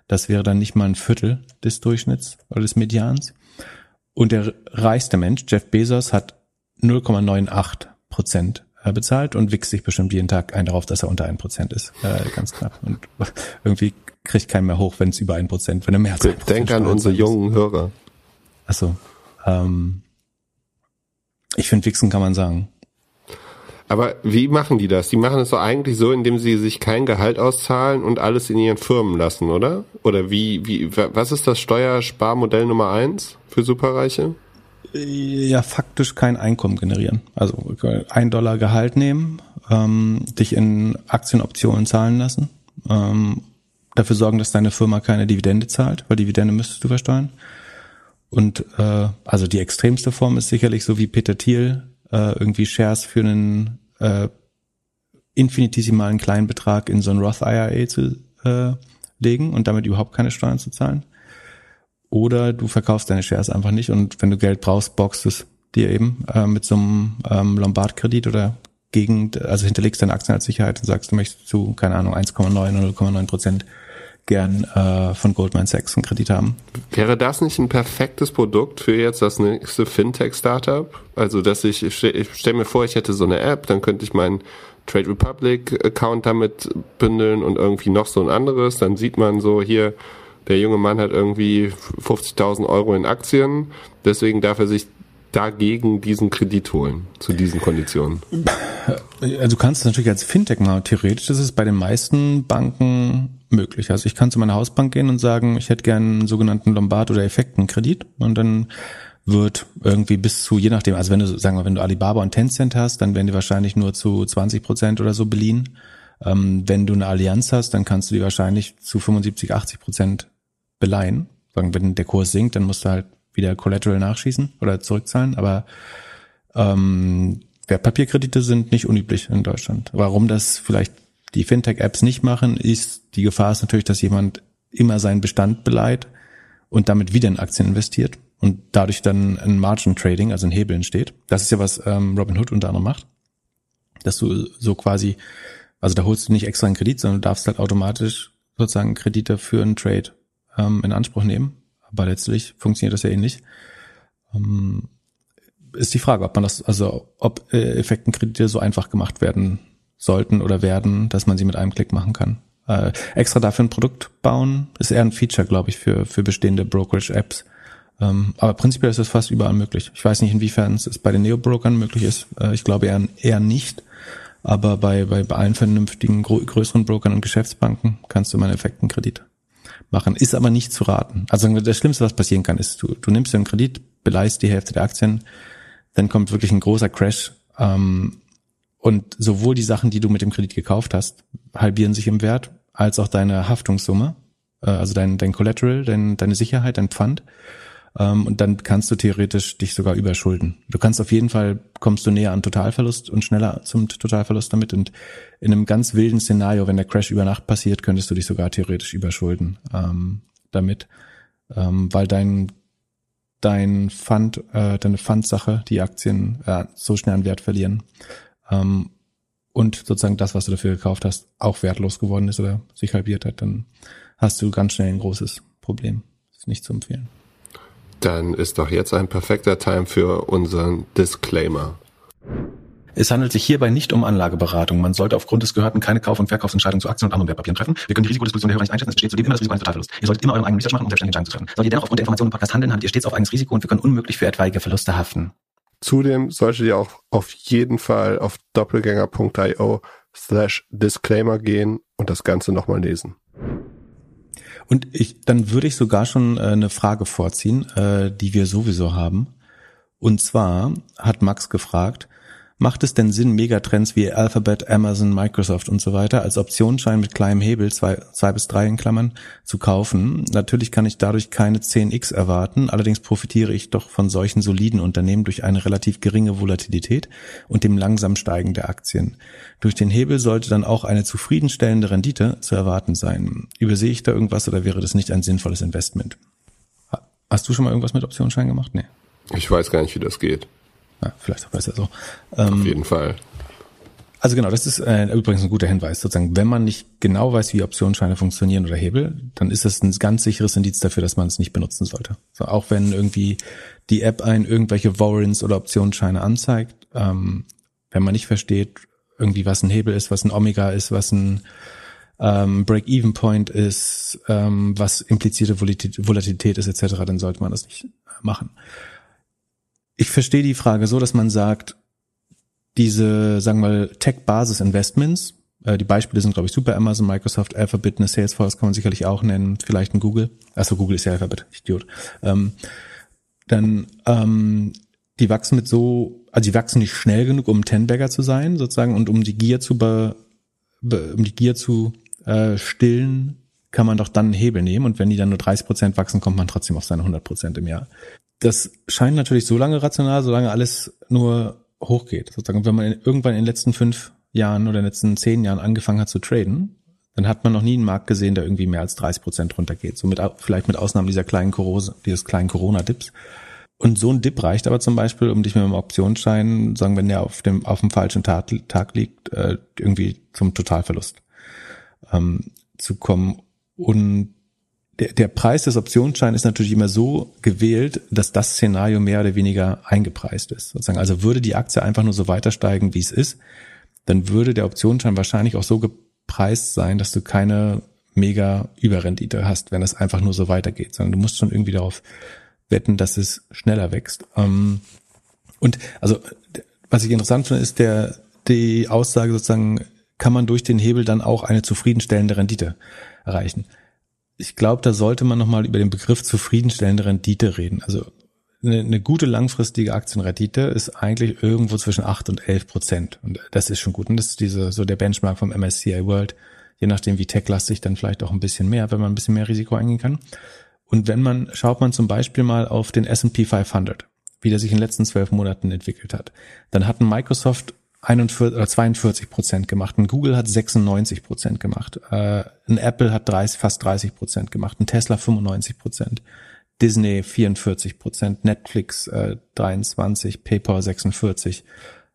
Das wäre dann nicht mal ein Viertel des Durchschnitts oder des Medians. Und der reichste Mensch, Jeff Bezos, hat 0,98 Prozent bezahlt und wichst sich bestimmt jeden Tag ein darauf, dass er unter ein Prozent ist. Äh, ganz knapp. Und [LAUGHS] irgendwie kriegt keinen mehr hoch, wenn es über ein Prozent, wenn er mehr als ein Denk an unsere jungen Hörer. Achso. Ähm, ich finde, wichsen kann man sagen. Aber wie machen die das? Die machen es doch eigentlich so, indem sie sich kein Gehalt auszahlen und alles in ihren Firmen lassen, oder? Oder wie, wie, was ist das Steuersparmodell Nummer eins für Superreiche? Ja, faktisch kein Einkommen generieren. Also ein Dollar Gehalt nehmen, ähm, dich in Aktienoptionen zahlen lassen, ähm, dafür sorgen, dass deine Firma keine Dividende zahlt, weil Dividende müsstest du versteuern. Und äh, also die extremste Form ist sicherlich so wie Peter Thiel äh, irgendwie Shares für einen äh, infinitesimalen kleinen Betrag in so ein Roth IRA zu äh, legen und damit überhaupt keine Steuern zu zahlen. Oder du verkaufst deine Shares einfach nicht und wenn du Geld brauchst, boxst es dir eben äh, mit so einem ähm, Lombard-Kredit oder gegen, also hinterlegst deine Aktien als Sicherheit und sagst, du möchtest zu, keine Ahnung, 1,9 oder 0,9 Prozent gern äh, von Goldman Sachs einen Kredit haben. Wäre das nicht ein perfektes Produkt für jetzt das nächste Fintech-Startup? Also, dass ich, ich stelle stell mir vor, ich hätte so eine App, dann könnte ich meinen Trade Republic Account damit bündeln und irgendwie noch so ein anderes. Dann sieht man so hier, der junge Mann hat irgendwie 50.000 Euro in Aktien, deswegen darf er sich dagegen diesen Kredit holen, zu diesen Konditionen? Also du kannst natürlich als Fintech mal theoretisch, das ist bei den meisten Banken möglich. Also ich kann zu meiner Hausbank gehen und sagen, ich hätte gerne einen sogenannten Lombard- oder Effektenkredit und dann wird irgendwie bis zu, je nachdem, also wenn du, sagen wir, wenn du Alibaba und Tencent hast, dann werden die wahrscheinlich nur zu 20 Prozent oder so beliehen. Ähm, wenn du eine Allianz hast, dann kannst du die wahrscheinlich zu 75, 80 Prozent beleihen. Sagen, wenn der Kurs sinkt, dann musst du halt wieder Collateral nachschießen oder zurückzahlen. Aber ähm, Wertpapierkredite sind nicht unüblich in Deutschland. Warum das vielleicht die Fintech-Apps nicht machen, ist die Gefahr ist natürlich, dass jemand immer seinen Bestand beleiht und damit wieder in Aktien investiert und dadurch dann ein Margin Trading, also ein Hebel entsteht. Das ist ja, was ähm, Robinhood unter anderem macht. Dass du so quasi, also da holst du nicht extra einen Kredit, sondern du darfst halt automatisch sozusagen Kredite für einen Trade ähm, in Anspruch nehmen. Aber letztlich funktioniert das ja ähnlich. Ähm, ist die Frage, ob man das, also ob äh, Effektenkredite so einfach gemacht werden sollten oder werden, dass man sie mit einem Klick machen kann. Äh, extra dafür ein Produkt bauen ist eher ein Feature, glaube ich, für, für bestehende Brokerage-Apps. Ähm, aber prinzipiell ist es fast überall möglich. Ich weiß nicht, inwiefern es bei den Neo-Brokern möglich ist. Äh, ich glaube eher, eher nicht. Aber bei, bei, bei allen vernünftigen größeren Brokern und Geschäftsbanken kannst du mal einen Effektenkredit machen. Ist aber nicht zu raten. Also das Schlimmste, was passieren kann, ist, du, du nimmst einen Kredit, beleihst die Hälfte der Aktien, dann kommt wirklich ein großer Crash. Ähm, und sowohl die Sachen, die du mit dem Kredit gekauft hast, halbieren sich im Wert, als auch deine Haftungssumme, äh, also dein, dein Collateral, dein, deine Sicherheit, dein Pfand. Ähm, und dann kannst du theoretisch dich sogar überschulden. Du kannst auf jeden Fall, kommst du näher an Totalverlust und schneller zum Totalverlust damit. Und in einem ganz wilden Szenario, wenn der Crash über Nacht passiert, könntest du dich sogar theoretisch überschulden ähm, damit. Ähm, weil dein dein Fund, äh, deine Fundsache, die Aktien äh, so schnell an Wert verlieren. Ähm, und sozusagen das, was du dafür gekauft hast, auch wertlos geworden ist oder sich halbiert hat, dann hast du ganz schnell ein großes Problem. Das ist nicht zu empfehlen. Dann ist doch jetzt ein perfekter Time für unseren Disclaimer. Es handelt sich hierbei nicht um Anlageberatung. Man sollte aufgrund des Gehörten keine Kauf- und Verkaufsentscheidungen zu Aktien und anderen Wertpapieren treffen. Wir können die Risikodisposition der Hörer nicht einschätzen. Es besteht zudem immer das Risiko eines Totalverlusts. Ihr solltet immer euren eigenen Research machen, um selbstständige Entscheidungen zu treffen. Solltet ihr dennoch aufgrund der Informationen im Podcast handeln, habt ihr stets auf eigenes Risiko und wir können unmöglich für etwaige Verluste haften. Zudem solltet ihr auch auf jeden Fall auf doppelgänger.io slash Disclaimer gehen und das Ganze nochmal lesen. Und ich, dann würde ich sogar schon äh, eine Frage vorziehen, äh, die wir sowieso haben. Und zwar hat Max gefragt, Macht es denn Sinn, Megatrends wie Alphabet, Amazon, Microsoft und so weiter als Optionsschein mit kleinem Hebel, zwei, zwei bis drei in Klammern, zu kaufen? Natürlich kann ich dadurch keine 10x erwarten, allerdings profitiere ich doch von solchen soliden Unternehmen durch eine relativ geringe Volatilität und dem langsam Steigen der Aktien. Durch den Hebel sollte dann auch eine zufriedenstellende Rendite zu erwarten sein. Übersehe ich da irgendwas oder wäre das nicht ein sinnvolles Investment? Hast du schon mal irgendwas mit Optionsschein gemacht? Nee. Ich weiß gar nicht, wie das geht. Ja, vielleicht auch besser so. Ähm, Auf jeden Fall. Also genau, das ist äh, übrigens ein guter Hinweis. Sozusagen, wenn man nicht genau weiß, wie Optionsscheine funktionieren oder Hebel, dann ist das ein ganz sicheres Indiz dafür, dass man es nicht benutzen sollte. So, auch wenn irgendwie die App ein irgendwelche Warrants oder Optionsscheine anzeigt, ähm, wenn man nicht versteht, irgendwie was ein Hebel ist, was ein Omega ist, was ein ähm, Break-Even-Point ist, ähm, was implizierte Volatilität ist etc., dann sollte man das nicht machen ich verstehe die Frage so, dass man sagt, diese, sagen wir mal, Tech-Basis-Investments, äh, die Beispiele sind, glaube ich, super, Amazon, Microsoft, Alphabet, eine Salesforce kann man sicherlich auch nennen, vielleicht ein Google. Also Google ist ja Alphabet, Idiot. Ähm, dann ähm, die wachsen mit so, also die wachsen nicht schnell genug, um Ten-Bagger zu sein, sozusagen, und um die Gier zu be, be, um die Gier zu äh, stillen, kann man doch dann einen Hebel nehmen und wenn die dann nur 30 Prozent wachsen, kommt man trotzdem auf seine 100 Prozent im Jahr das scheint natürlich so lange rational, solange alles nur hochgeht. Sozusagen, wenn man irgendwann in den letzten fünf Jahren oder in den letzten zehn Jahren angefangen hat zu traden, dann hat man noch nie einen Markt gesehen, der irgendwie mehr als 30 Prozent runtergeht. So mit, vielleicht mit Ausnahme dieser kleinen Corona, dieses kleinen Corona-Dips. Und so ein Dip reicht aber zum Beispiel, um dich mit einem Optionsschein, sagen, wenn der auf dem, auf dem falschen Tag, Tag liegt, äh, irgendwie zum Totalverlust ähm, zu kommen. Und der, der Preis des Optionsscheins ist natürlich immer so gewählt, dass das Szenario mehr oder weniger eingepreist ist. Sozusagen. Also würde die Aktie einfach nur so weiter steigen, wie es ist, dann würde der Optionsschein wahrscheinlich auch so gepreist sein, dass du keine mega Überrendite hast, wenn das einfach nur so weitergeht, sondern du musst schon irgendwie darauf wetten, dass es schneller wächst. Ähm, und also was ich interessant finde, ist der die Aussage sozusagen, kann man durch den Hebel dann auch eine zufriedenstellende Rendite erreichen ich glaube, da sollte man nochmal über den Begriff zufriedenstellende Rendite reden. Also eine, eine gute langfristige Aktienrendite ist eigentlich irgendwo zwischen acht und elf Prozent. Und das ist schon gut. Und das ist diese, so der Benchmark vom MSCI World. Je nachdem, wie techlastig, dann vielleicht auch ein bisschen mehr, wenn man ein bisschen mehr Risiko eingehen kann. Und wenn man, schaut man zum Beispiel mal auf den S&P 500, wie der sich in den letzten zwölf Monaten entwickelt hat. Dann hatten Microsoft 41 oder 42 Prozent gemacht. Ein Google hat 96 Prozent gemacht. Äh, ein Apple hat 30, fast 30 Prozent gemacht. Ein Tesla 95 Prozent. Disney 44 Prozent. Netflix äh, 23. PayPal 46.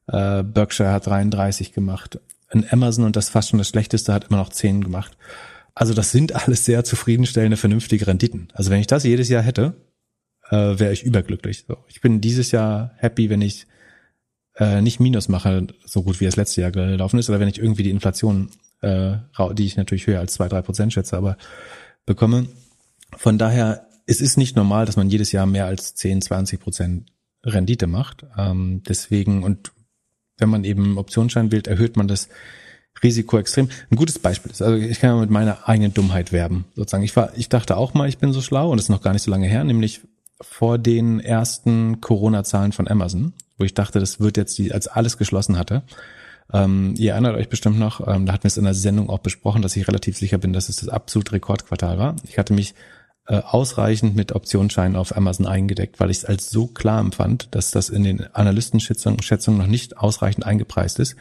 Äh, Berkshire hat 33 gemacht. Ein Amazon, und das fast schon das Schlechteste, hat immer noch 10 gemacht. Also das sind alles sehr zufriedenstellende, vernünftige Renditen. Also wenn ich das jedes Jahr hätte, äh, wäre ich überglücklich. So, ich bin dieses Jahr happy, wenn ich äh, nicht Minus mache, so gut wie das letzte Jahr gelaufen ist, oder wenn ich irgendwie die Inflation äh, die ich natürlich höher als zwei drei Prozent schätze, aber bekomme. Von daher, es ist nicht normal, dass man jedes Jahr mehr als 10, 20 Prozent Rendite macht. Ähm, deswegen, und wenn man eben Optionsschein wählt, erhöht man das Risiko extrem. Ein gutes Beispiel ist, also ich kann mit meiner eigenen Dummheit werben, sozusagen. Ich war, ich dachte auch mal, ich bin so schlau und das ist noch gar nicht so lange her, nämlich vor den ersten Corona-Zahlen von Amazon, wo ich dachte, das wird jetzt die, als alles geschlossen hatte. Ähm, ihr erinnert euch bestimmt noch, ähm, da hatten wir es in der Sendung auch besprochen, dass ich relativ sicher bin, dass es das absolute Rekordquartal war. Ich hatte mich äh, ausreichend mit Optionsscheinen auf Amazon eingedeckt, weil ich es als so klar empfand, dass das in den Analystenschätzungen noch nicht ausreichend eingepreist ist.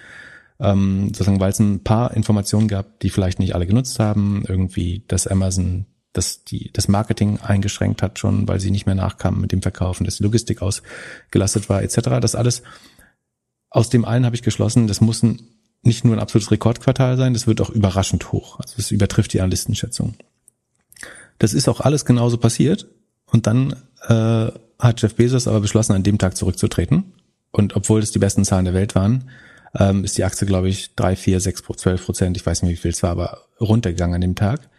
Ähm, sozusagen, weil es ein paar Informationen gab, die vielleicht nicht alle genutzt haben, irgendwie, dass Amazon das, die, das Marketing eingeschränkt hat schon, weil sie nicht mehr nachkamen mit dem Verkaufen, dass die Logistik ausgelastet war, etc. Das alles, aus dem einen habe ich geschlossen, das muss ein, nicht nur ein absolutes Rekordquartal sein, das wird auch überraschend hoch. Also es übertrifft die Analystenschätzung. Das ist auch alles genauso passiert. Und dann äh, hat Jeff Bezos aber beschlossen, an dem Tag zurückzutreten. Und obwohl es die besten Zahlen der Welt waren, ähm, ist die Aktie, glaube ich, drei, vier, sechs, zwölf Prozent, ich weiß nicht, wie viel es war, aber runtergegangen an dem Tag.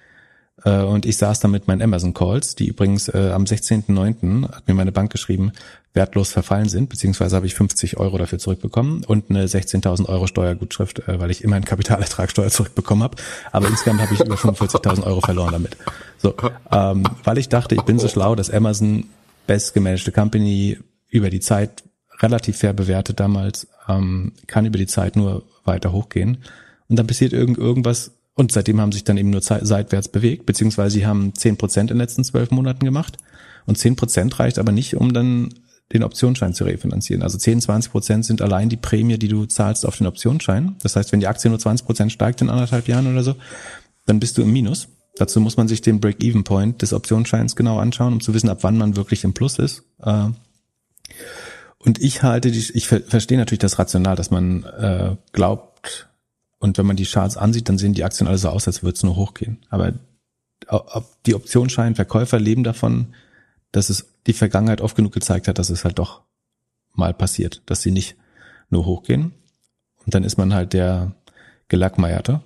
Äh, und ich saß dann mit meinen Amazon Calls, die übrigens äh, am 16.09. hat mir meine Bank geschrieben, wertlos verfallen sind, beziehungsweise habe ich 50 Euro dafür zurückbekommen und eine 16.000 Euro Steuergutschrift, äh, weil ich immerhin Kapitalertragssteuer [LAUGHS] zurückbekommen habe. Aber insgesamt habe ich über 45.000 Euro verloren damit. So, ähm, weil ich dachte, ich bin so schlau, dass Amazon best gemanagte Company über die Zeit relativ fair bewertet damals, ähm, kann über die Zeit nur weiter hochgehen. Und dann passiert irgend irgendwas und seitdem haben sich dann eben nur seitwärts bewegt, beziehungsweise sie haben zehn Prozent in den letzten zwölf Monaten gemacht. Und zehn Prozent reicht aber nicht, um dann den Optionsschein zu refinanzieren. Also 10, 20 Prozent sind allein die Prämie, die du zahlst auf den Optionsschein. Das heißt, wenn die Aktie nur 20 Prozent steigt in anderthalb Jahren oder so, dann bist du im Minus. Dazu muss man sich den Break-Even-Point des Optionsscheins genau anschauen, um zu wissen, ab wann man wirklich im Plus ist. Äh, und ich halte die, ich verstehe natürlich das Rational, dass man äh, glaubt, und wenn man die Charts ansieht, dann sehen die Aktien alle so aus, als würde es nur hochgehen. Aber die Optionsscheinverkäufer leben davon, dass es die Vergangenheit oft genug gezeigt hat, dass es halt doch mal passiert, dass sie nicht nur hochgehen. Und dann ist man halt der Gelackmeierte.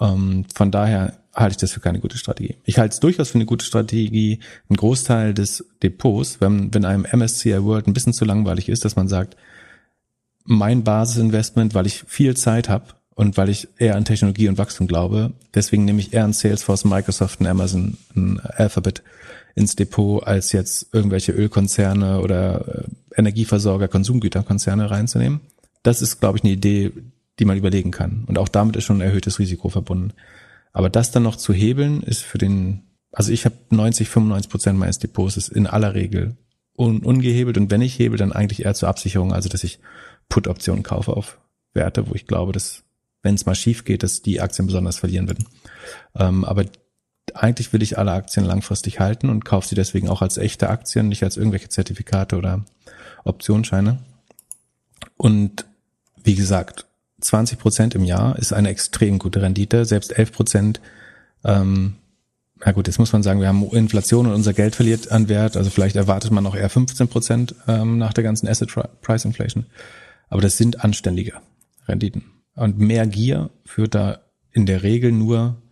Ähm, von daher halte ich das für keine gute Strategie. Ich halte es durchaus für eine gute Strategie, einen Großteil des Depots, wenn, wenn einem MSCI World ein bisschen zu langweilig ist, dass man sagt, mein Basisinvestment, weil ich viel Zeit habe, und weil ich eher an Technologie und Wachstum glaube, deswegen nehme ich eher an Salesforce, Microsoft und Amazon, ein Alphabet ins Depot, als jetzt irgendwelche Ölkonzerne oder äh, Energieversorger, Konsumgüterkonzerne reinzunehmen. Das ist, glaube ich, eine Idee, die man überlegen kann. Und auch damit ist schon ein erhöhtes Risiko verbunden. Aber das dann noch zu hebeln, ist für den, also ich habe 90, 95 Prozent meines Depots ist in aller Regel un, ungehebelt. Und wenn ich hebel, dann eigentlich eher zur Absicherung, also dass ich Put-Optionen kaufe auf Werte, wo ich glaube, dass wenn es mal schief geht, dass die Aktien besonders verlieren würden. Ähm, aber eigentlich will ich alle Aktien langfristig halten und kaufe sie deswegen auch als echte Aktien, nicht als irgendwelche Zertifikate oder Optionsscheine. Und wie gesagt, 20 Prozent im Jahr ist eine extrem gute Rendite. Selbst 11 Prozent, ähm, na gut, jetzt muss man sagen, wir haben Inflation und unser Geld verliert an Wert. Also vielleicht erwartet man noch eher 15 Prozent ähm, nach der ganzen Asset Price Inflation. Aber das sind anständige Renditen. Und mehr Gier führt da in der Regel nur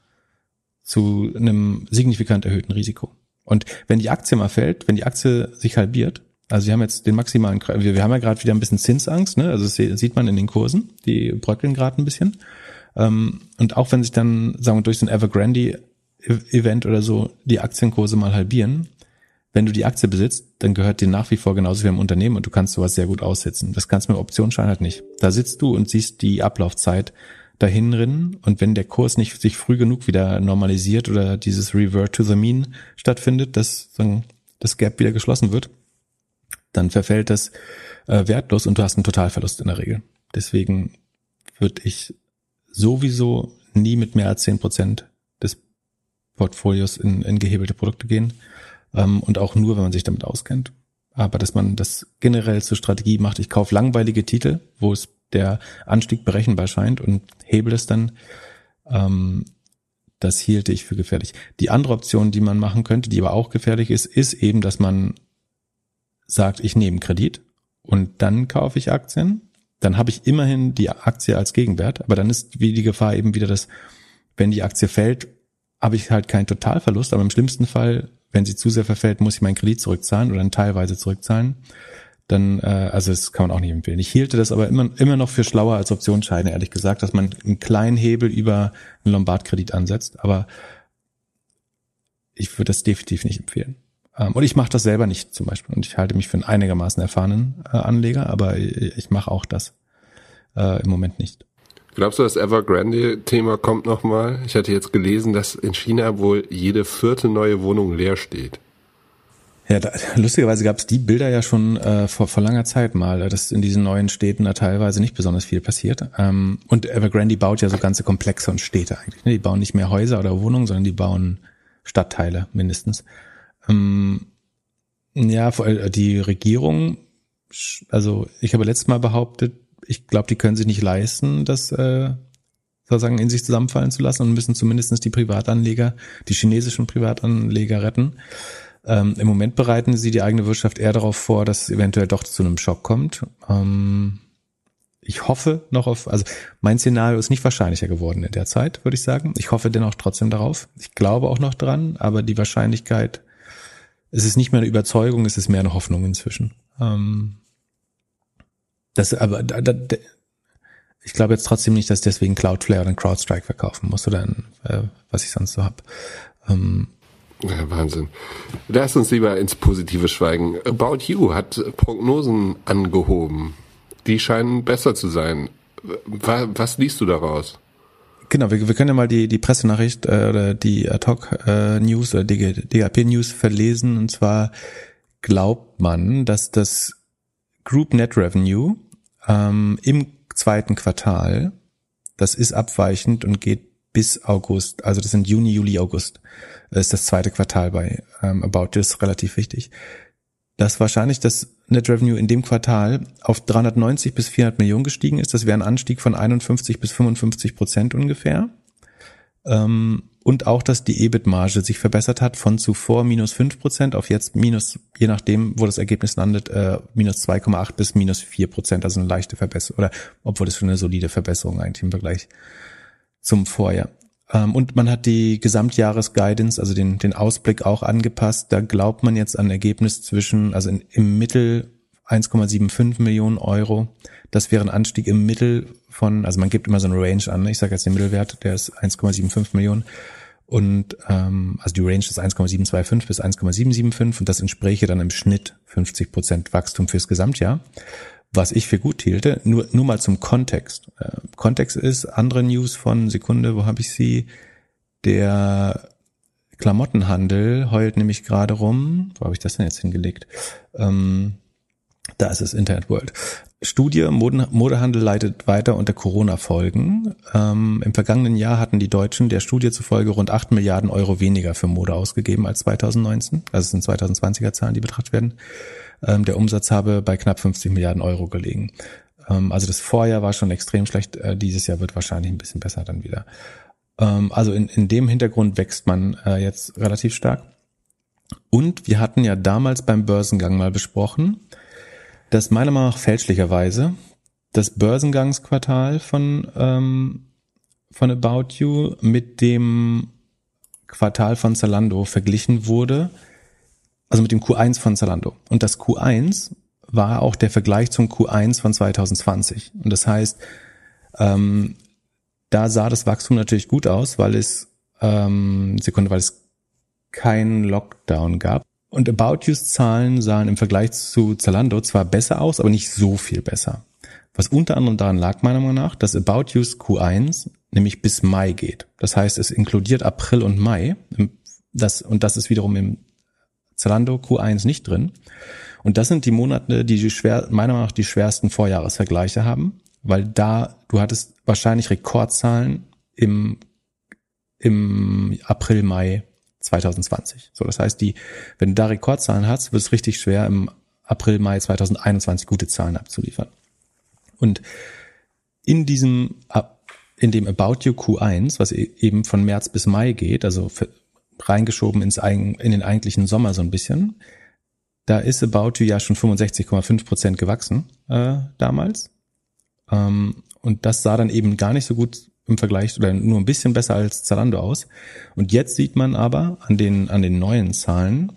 zu einem signifikant erhöhten Risiko. Und wenn die Aktie mal fällt, wenn die Aktie sich halbiert, also wir haben jetzt den maximalen, wir, wir haben ja gerade wieder ein bisschen Zinsangst, ne? also das sieht man in den Kursen, die bröckeln gerade ein bisschen. Ähm, und auch wenn sich dann, sagen wir, durch so ein Evergrande-Event oder so die Aktienkurse mal halbieren, wenn du die Aktie besitzt, dann gehört dir nach wie vor genauso wie im Unternehmen und du kannst sowas sehr gut aussetzen. Das kannst du mit Optionsschein halt nicht. Da sitzt du und siehst die Ablaufzeit dahin rinnen und wenn der Kurs nicht sich früh genug wieder normalisiert oder dieses Revert to the Mean stattfindet, dass das Gap wieder geschlossen wird, dann verfällt das äh, wertlos und du hast einen Totalverlust in der Regel. Deswegen würde ich sowieso nie mit mehr als zehn Prozent des Portfolios in, in gehebelte Produkte gehen ähm, und auch nur, wenn man sich damit auskennt. Aber dass man das generell zur Strategie macht, ich kaufe langweilige Titel, wo es der Anstieg berechenbar scheint und hebel es dann, ähm, das hielte ich für gefährlich. Die andere Option, die man machen könnte, die aber auch gefährlich ist, ist eben, dass man sagt, ich nehme Kredit und dann kaufe ich Aktien. Dann habe ich immerhin die Aktie als Gegenwert, aber dann ist wie die Gefahr eben wieder, dass wenn die Aktie fällt, habe ich halt keinen Totalverlust, aber im schlimmsten Fall, wenn sie zu sehr verfällt, muss ich meinen Kredit zurückzahlen oder dann teilweise zurückzahlen. Dann, äh, also das kann man auch nicht empfehlen. Ich hielte das aber immer, immer noch für schlauer als Optionsscheine, ehrlich gesagt, dass man einen kleinen Hebel über einen Lombardkredit ansetzt. Aber ich würde das definitiv nicht empfehlen. Ähm, und ich mache das selber nicht zum Beispiel. Und ich halte mich für einen einigermaßen erfahrenen äh, Anleger, aber ich, mache auch das äh, im Moment nicht. Glaubst du, das Evergrande-Thema kommt nochmal? Ich hatte jetzt gelesen, dass in China wohl jede vierte neue Wohnung leer steht. Ja, da, lustigerweise gab es die Bilder ja schon äh, vor, vor langer Zeit mal, dass in diesen neuen Städten da teilweise nicht besonders viel passiert. Ähm, und Evergrande baut ja so ganze Komplexe und Städte eigentlich. Ne? Die bauen nicht mehr Häuser oder Wohnungen, sondern die bauen Stadtteile mindestens. Ähm, ja, die Regierung, also ich habe letztes Mal behauptet, ich glaube, die können sich nicht leisten, das äh, sozusagen in sich zusammenfallen zu lassen und müssen zumindestens die Privatanleger, die chinesischen Privatanleger retten. Ähm, Im Moment bereiten sie die eigene Wirtschaft eher darauf vor, dass es eventuell doch zu einem Schock kommt. Ähm, ich hoffe noch auf, also mein Szenario ist nicht wahrscheinlicher geworden in der Zeit, würde ich sagen. Ich hoffe dennoch trotzdem darauf. Ich glaube auch noch dran, aber die Wahrscheinlichkeit, es ist nicht mehr eine Überzeugung, es ist mehr eine Hoffnung inzwischen. Ähm, das, aber da, da, ich glaube jetzt trotzdem nicht, dass deswegen Cloudflare oder CrowdStrike verkaufen muss oder äh, was ich sonst so hab. Ähm, ja, Wahnsinn. Lass uns lieber ins Positive schweigen. About You hat Prognosen angehoben. Die scheinen besser zu sein. Was, liest du daraus? Genau, wir, wir können ja mal die, die Pressenachricht äh, oder die Ad-Hoc-News äh, oder DGP-News verlesen. Und zwar glaubt man, dass das Group Net Revenue ähm, im zweiten Quartal, das ist abweichend und geht bis August, also das sind Juni, Juli, August, ist das zweite Quartal bei ähm, About ist relativ wichtig, dass wahrscheinlich das Net Revenue in dem Quartal auf 390 bis 400 Millionen gestiegen ist. Das wäre ein Anstieg von 51 bis 55 Prozent ungefähr. Ähm, und auch, dass die EBIT-Marge sich verbessert hat von zuvor minus fünf Prozent auf jetzt minus, je nachdem, wo das Ergebnis landet, äh, minus 2,8 bis minus vier Prozent, also eine leichte Verbesserung, oder obwohl das schon eine solide Verbesserung eigentlich im Vergleich zum Vorjahr. Ähm, und man hat die Gesamtjahresguidance, also den, den Ausblick auch angepasst. Da glaubt man jetzt an Ergebnis zwischen, also in, im Mittel 1,75 Millionen Euro. Das wäre ein Anstieg im Mittel von, also man gibt immer so eine Range an. Ne? Ich sage jetzt den Mittelwert, der ist 1,75 Millionen. Und ähm, also die Range ist 1,725 bis 1,775 und das entspräche dann im Schnitt 50 Prozent Wachstum fürs Gesamtjahr. Was ich für gut hielte, nur, nur mal zum Kontext. Äh, Kontext ist andere News von Sekunde, wo habe ich sie? Der Klamottenhandel heult nämlich gerade rum. Wo habe ich das denn jetzt hingelegt? Ähm, da ist es Internet World. Studie Moden, Modehandel leidet weiter unter Corona-Folgen. Ähm, Im vergangenen Jahr hatten die Deutschen der Studie zufolge rund 8 Milliarden Euro weniger für Mode ausgegeben als 2019. Also es sind 2020er Zahlen, die betrachtet werden. Ähm, der Umsatz habe bei knapp 50 Milliarden Euro gelegen. Ähm, also das Vorjahr war schon extrem schlecht. Äh, dieses Jahr wird wahrscheinlich ein bisschen besser dann wieder. Ähm, also in, in dem Hintergrund wächst man äh, jetzt relativ stark. Und wir hatten ja damals beim Börsengang mal besprochen, dass meiner Meinung nach fälschlicherweise das Börsengangsquartal von, ähm, von About You mit dem Quartal von Zalando verglichen wurde, also mit dem Q1 von Zalando. Und das Q1 war auch der Vergleich zum Q1 von 2020. Und das heißt, ähm, da sah das Wachstum natürlich gut aus, weil es ähm, Sekunde, weil es keinen Lockdown gab. Und About You's Zahlen sahen im Vergleich zu Zalando zwar besser aus, aber nicht so viel besser. Was unter anderem daran lag, meiner Meinung nach, dass About You's Q1 nämlich bis Mai geht. Das heißt, es inkludiert April und Mai. Das, und das ist wiederum im Zalando Q1 nicht drin. Und das sind die Monate, die, die schwer, meiner Meinung nach die schwersten Vorjahresvergleiche haben, weil da, du hattest wahrscheinlich Rekordzahlen im, im April, Mai 2020. So, das heißt, die, wenn du da Rekordzahlen hast, wird es richtig schwer, im April, Mai 2021 gute Zahlen abzuliefern. Und in diesem, in dem About You Q1, was e-, eben von März bis Mai geht, also reingeschoben ins, in den eigentlichen Sommer so ein bisschen, da ist About You ja schon 65,5 Prozent gewachsen äh, damals. Ähm, und das sah dann eben gar nicht so gut im Vergleich oder nur ein bisschen besser als Zalando aus. Und jetzt sieht man aber an den, an den neuen Zahlen,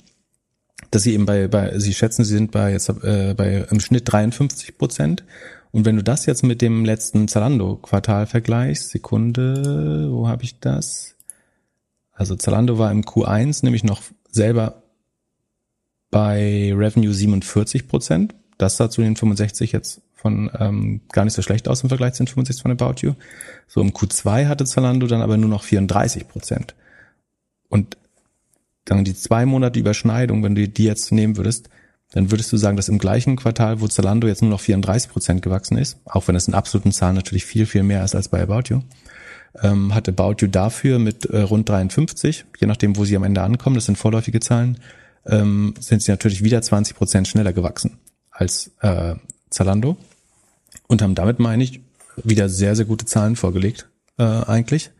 dass sie eben bei, bei sie schätzen, sie sind bei jetzt äh, bei im Schnitt 53 Prozent. Und wenn du das jetzt mit dem letzten Zalando-Quartal vergleichst, Sekunde, wo habe ich das? Also Zalando war im Q1 nämlich noch selber bei Revenue 47 Prozent. Das sah zu den 65 jetzt von ähm, gar nicht so schlecht aus im Vergleich zu den 65 von About You. So im Q2 hatte Zalando dann aber nur noch 34 Prozent. Und dann die zwei Monate Überschneidung, wenn du die jetzt nehmen würdest, dann würdest du sagen, dass im gleichen Quartal, wo Zalando jetzt nur noch 34 Prozent gewachsen ist, auch wenn es in absoluten Zahlen natürlich viel, viel mehr ist als bei About You, ähm, hat About You dafür mit äh, rund 53, je nachdem, wo sie am Ende ankommen, das sind vorläufige Zahlen, ähm, sind sie natürlich wieder 20 Prozent schneller gewachsen als äh, Zalando und haben damit, meine ich, wieder sehr, sehr gute Zahlen vorgelegt, äh, eigentlich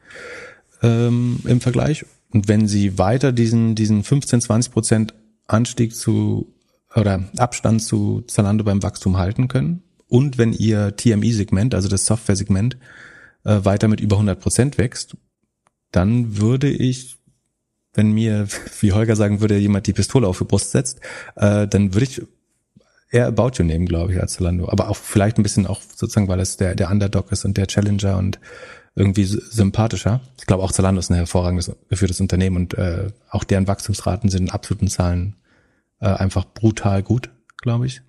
ähm, im Vergleich. Und wenn sie weiter diesen, diesen 15, 20 Prozent Anstieg zu oder Abstand zu Zalando beim Wachstum halten können und wenn ihr TMI-Segment, also das Software-Segment, äh, weiter mit über 100 Prozent wächst, dann würde ich, wenn mir, [LAUGHS] wie Holger sagen würde, jemand die Pistole auf die Brust setzt, äh, dann würde ich eher About You nehmen, glaube ich, als Zalando. Aber auch vielleicht ein bisschen auch sozusagen, weil es der, der Underdog ist und der Challenger und irgendwie sympathischer. Ich glaube auch Zalando ist ein hervorragendes geführtes Unternehmen und äh, auch deren Wachstumsraten sind in absoluten Zahlen äh, einfach brutal gut, glaube ich.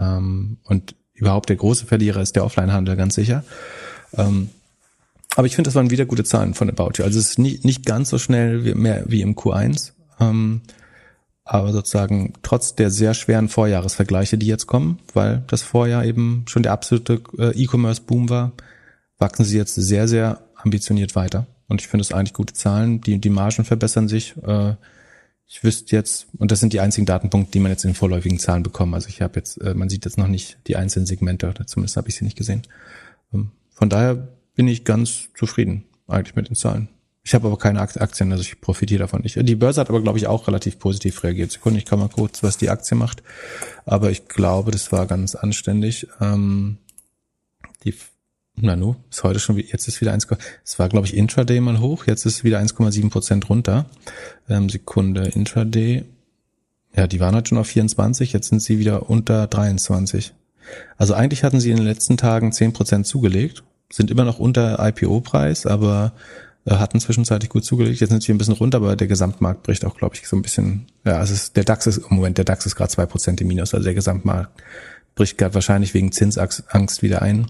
Ähm, und überhaupt der große Verlierer ist der Offline-Handel, ganz sicher. Ähm, aber ich finde, das waren wieder gute Zahlen von About You. Also es ist nicht, nicht ganz so schnell wie, mehr wie im Q1. Ähm, aber sozusagen trotz der sehr schweren Vorjahresvergleiche, die jetzt kommen, weil das Vorjahr eben schon der absolute äh, E-Commerce-Boom war, wachsen sie jetzt sehr, sehr ambitioniert weiter. Und ich finde es eigentlich gute Zahlen. Die, die Margen verbessern sich. Äh, ich wüsste jetzt, und das sind die einzigen Datenpunkte, die man jetzt in vorläufigen Zahlen bekommt. Also ich habe jetzt, äh, man sieht jetzt noch nicht die einzelnen Segmente, zumindest habe ich sie nicht gesehen. Ähm, von daher bin ich ganz zufrieden eigentlich mit den Zahlen. Ich habe aber keine Aktien, also ich profitiere davon nicht. Die Börse hat aber, glaube ich, auch relativ positiv reagiert. Sekunde, ich kann mal kurz, was die Aktie macht. Aber ich glaube, das war ganz anständig. Ähm, die Nanu ist heute schon, jetzt ist wieder 1, es war, glaube ich, Intraday mal hoch, jetzt ist wieder 1,7 Prozent runter. Ähm, Sekunde, Intraday. Ja, die waren halt schon auf 24, jetzt sind sie wieder unter 23. Also eigentlich hatten sie in den letzten Tagen 10 Prozent zugelegt, sind immer noch unter IPO-Preis, aber hatten zwischenzeitlich gut zugelegt. Jetzt sind sie ein bisschen runter, aber der Gesamtmarkt bricht auch, glaube ich, so ein bisschen. Ja, es ist, der DAX ist im Moment, der DAX ist gerade zwei Prozent im Minus, also der Gesamtmarkt bricht gerade wahrscheinlich wegen Zinsangst wieder ein.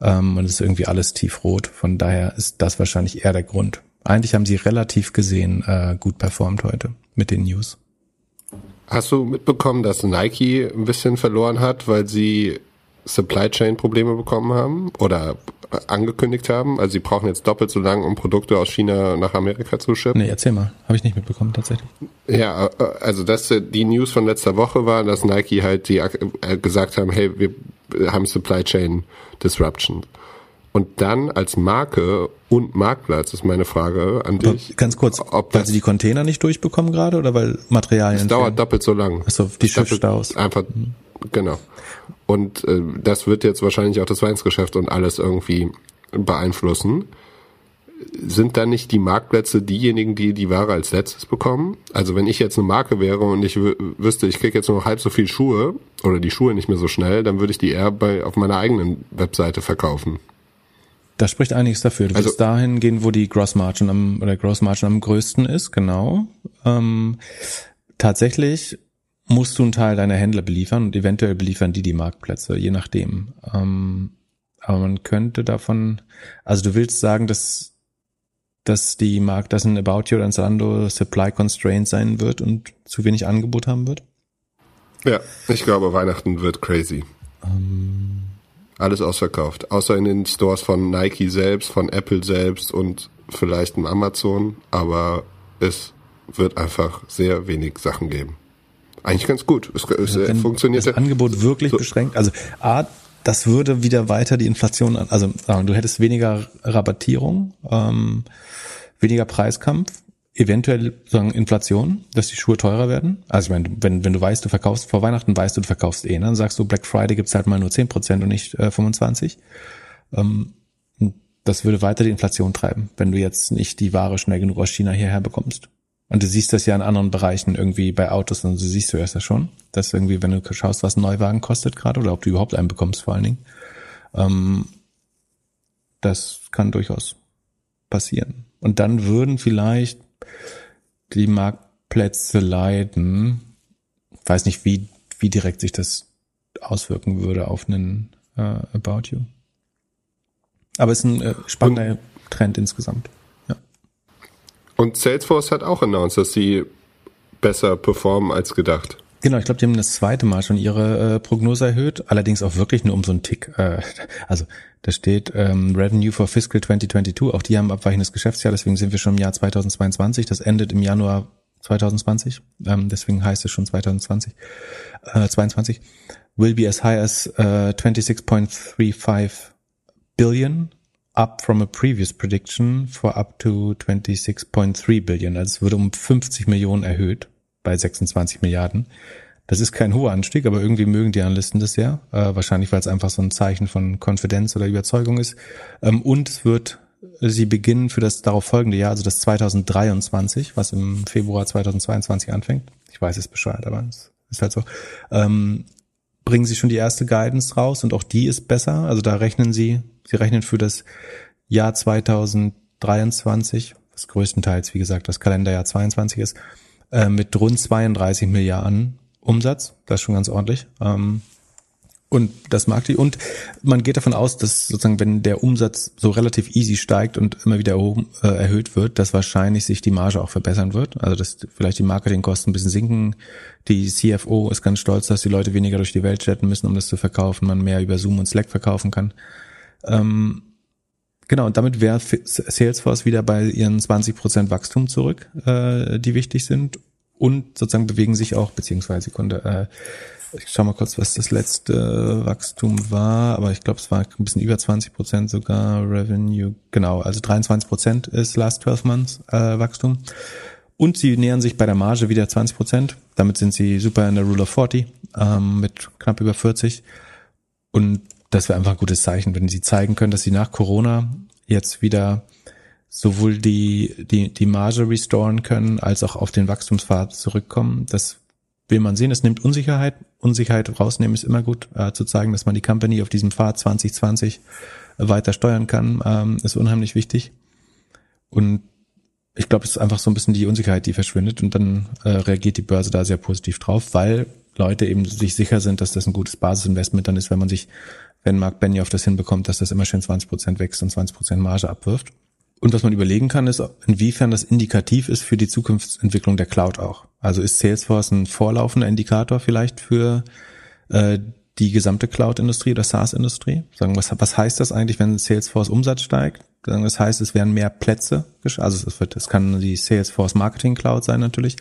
Ähm, und es ist irgendwie alles tiefrot. Von daher ist das wahrscheinlich eher der Grund. Eigentlich haben sie relativ gesehen äh, gut performt heute mit den News. Hast du mitbekommen, dass Nike ein bisschen verloren hat, weil sie Supply Chain Probleme bekommen haben oder angekündigt haben? Also sie brauchen jetzt doppelt so lang, um Produkte aus China nach Amerika zu schippen? Nee, erzähl mal. Habe ich nicht mitbekommen tatsächlich. Ja, äh, also das die News von letzter Woche war, dass Nike halt die äh, gesagt haben, hey, wir haben Supply Chain Disruption. Und dann als Marke und Marktplatz ist meine Frage an Aber dich. Ganz kurz, ob weil sie die Container nicht durchbekommen gerade oder weil Materialien? Es dauert doppelt so lang. Also die Schiffstaus. Einfach, mhm. genau. Und äh, das wird jetzt wahrscheinlich auch das Weinsgeschäft und alles irgendwie beeinflussen. Sind dann nicht die Marktplätze diejenigen, die die Ware als letztes bekommen? Also wenn ich jetzt eine Marke wäre und ich wüsste, ich kriege jetzt nur noch halb so viel Schuhe oder die Schuhe nicht mehr so schnell, dann würde ich die eher bei, auf meiner eigenen Webseite verkaufen. Da spricht einiges dafür. Du also, willst dahin gehen, wo die Gross Margin am, oder Gross Margin am größten ist, genau. Ähm, tatsächlich musst du einen Teil deiner Händler beliefern und eventuell beliefern die die Marktplätze, je nachdem. Ähm, aber man könnte davon, also du willst sagen, dass dass die Markt, dass ein About You oder ein Zalando Supply Constraint sein wird und zu wenig Angebot haben wird? Ja, ich glaube, Weihnachten wird crazy. Ähm. Alles ausverkauft. Außer in den Stores von Nike selbst, von Apple selbst und vielleicht im Amazon. Aber es wird einfach sehr wenig Sachen geben. Eigentlich ganz gut. Es, es also funktioniert. Das Angebot wirklich so. beschränkt. Also A, das würde wieder weiter die Inflation, also du hättest weniger Rabattierung, ähm, weniger Preiskampf, eventuell sagen Inflation, dass die Schuhe teurer werden. Also ich meine, wenn, wenn du weißt, du verkaufst vor Weihnachten, weißt du, du verkaufst eh, ne? dann sagst du, Black Friday gibt's halt mal nur zehn Prozent und nicht äh, 25. Ähm, das würde weiter die Inflation treiben, wenn du jetzt nicht die Ware schnell genug aus China hierher bekommst. Und du siehst das ja in anderen Bereichen irgendwie bei Autos und so siehst du erst das schon, dass irgendwie, wenn du schaust, was ein Neuwagen kostet gerade oder ob du überhaupt einen bekommst vor allen Dingen, ähm, das kann durchaus passieren. Und dann würden vielleicht die Marktplätze leiden. Ich weiß nicht, wie, wie direkt sich das auswirken würde auf einen äh, About You. Aber es ist ein äh, spannender Trend insgesamt. Und Salesforce hat auch announced, dass sie besser performen als gedacht. Genau, ich glaube, die haben das zweite Mal schon ihre äh, Prognose erhöht, allerdings auch wirklich nur um so einen Tick. Äh, [LAUGHS] also da steht ähm, Revenue for Fiscal 2022, auch die haben abweichendes Geschäftsjahr, deswegen sind wir schon im Jahr 2022, das endet im Januar 2020, ähm, deswegen heißt es schon 2020, äh, 22, will be as high as uh, 26.35 billion, up from a previous prediction for up to 26.3 billion. Also es wurde um 50 Millionen erhöht bei 26 Milliarden. Das ist kein hoher Anstieg, aber irgendwie mögen die Analysten das ja. Äh, wahrscheinlich, weil es einfach so ein Zeichen von Konfidenz oder Überzeugung ist. Ähm, und es wird sie beginnen für das darauf folgende Jahr, also das 2023, was im Februar 2022 anfängt. Ich weiß es Bescheid, aber es ist halt so. Ähm, bringen sie schon die erste Guidance raus und auch die ist besser. Also da rechnen sie, sie rechnen für das Jahr 2023, was größtenteils, wie gesagt, das Kalenderjahr 22 ist, äh, mit rund 32 Milliarden Umsatz. Das ist schon ganz ordentlich. Ähm, und das mag die. Und man geht davon aus, dass sozusagen, wenn der Umsatz so relativ easy steigt und immer wieder äh, erhöht wird, dass wahrscheinlich sich die Marge auch verbessern wird. Also dass vielleicht die Marketingkosten ein bisschen sinken. Die CFO ist ganz stolz, dass die Leute weniger durch die Welt jetten müssen, um das zu verkaufen, man mehr über Zoom und Slack verkaufen kann. Ähm, Genau, und damit wäre Salesforce wieder bei ihren 20% Wachstum zurück, äh, die wichtig sind. Und sozusagen bewegen sich auch, beziehungsweise Sekunde, äh, ich schau mal kurz, was das letzte Wachstum war, aber ich glaube, es war ein bisschen über 20% sogar Revenue. Genau, also 23% ist Last 12 Months äh, Wachstum. Und sie nähern sich bei der Marge wieder 20%. Damit sind sie super in der Rule of 40 ähm, mit knapp über 40. Und das wäre einfach ein gutes Zeichen, wenn sie zeigen können, dass sie nach Corona jetzt wieder sowohl die, die, die Marge restoren können, als auch auf den Wachstumspfad zurückkommen. Das will man sehen. Es nimmt Unsicherheit. Unsicherheit rausnehmen ist immer gut, äh, zu zeigen, dass man die Company auf diesem Pfad 2020 weiter steuern kann, ähm, ist unheimlich wichtig. Und ich glaube, es ist einfach so ein bisschen die Unsicherheit, die verschwindet und dann äh, reagiert die Börse da sehr positiv drauf, weil Leute eben sich sicher sind, dass das ein gutes Basisinvestment dann ist, wenn man sich wenn Mark Benioff das hinbekommt, dass das immer schön 20 Prozent wächst und 20 Prozent Marge abwirft. Und was man überlegen kann, ist, inwiefern das indikativ ist für die Zukunftsentwicklung der Cloud auch. Also ist Salesforce ein vorlaufender Indikator vielleicht für äh, die gesamte Cloud-Industrie oder SaaS-Industrie? Sagen, was, was heißt das eigentlich, wenn Salesforce Umsatz steigt? Sagen, das heißt, es werden mehr Plätze, also es wird, es kann die Salesforce Marketing Cloud sein natürlich,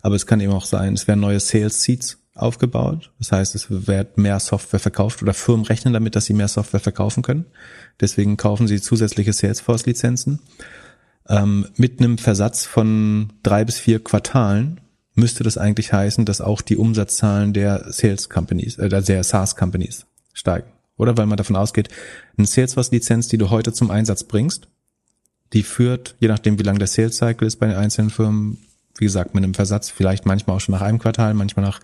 aber es kann eben auch sein, es werden neue Sales Seats aufgebaut. Das heißt, es wird mehr Software verkauft oder Firmen rechnen damit, dass sie mehr Software verkaufen können. Deswegen kaufen sie zusätzliche Salesforce-Lizenzen. Ähm, mit einem Versatz von drei bis vier Quartalen müsste das eigentlich heißen, dass auch die Umsatzzahlen der Sales Companies, äh, der SaaS Companies steigen. Oder weil man davon ausgeht, eine Salesforce-Lizenz, die du heute zum Einsatz bringst, die führt, je nachdem wie lang der Sales Cycle ist bei den einzelnen Firmen, wie gesagt, mit einem Versatz, vielleicht manchmal auch schon nach einem Quartal, manchmal nach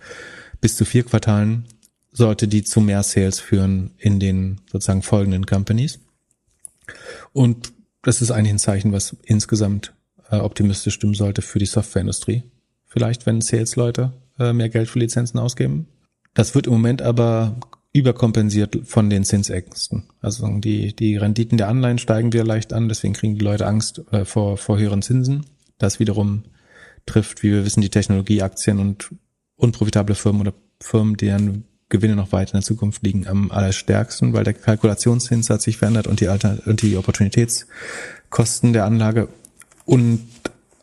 bis zu vier Quartalen sollte die zu mehr Sales führen in den sozusagen folgenden Companies. Und das ist eigentlich ein Zeichen, was insgesamt äh, optimistisch stimmen sollte für die Softwareindustrie. Vielleicht, wenn Sales-Leute äh, mehr Geld für Lizenzen ausgeben. Das wird im Moment aber überkompensiert von den Zinsängsten. Also die, die Renditen der Anleihen steigen wieder leicht an, deswegen kriegen die Leute Angst äh, vor, vor höheren Zinsen. Das wiederum trifft, wie wir wissen, die Technologieaktien und unprofitable Firmen oder Firmen, deren Gewinne noch weiter in der Zukunft liegen, am allerstärksten, weil der Kalkulationszins hat sich verändert und die Alter und die Opportunitätskosten der Anlage und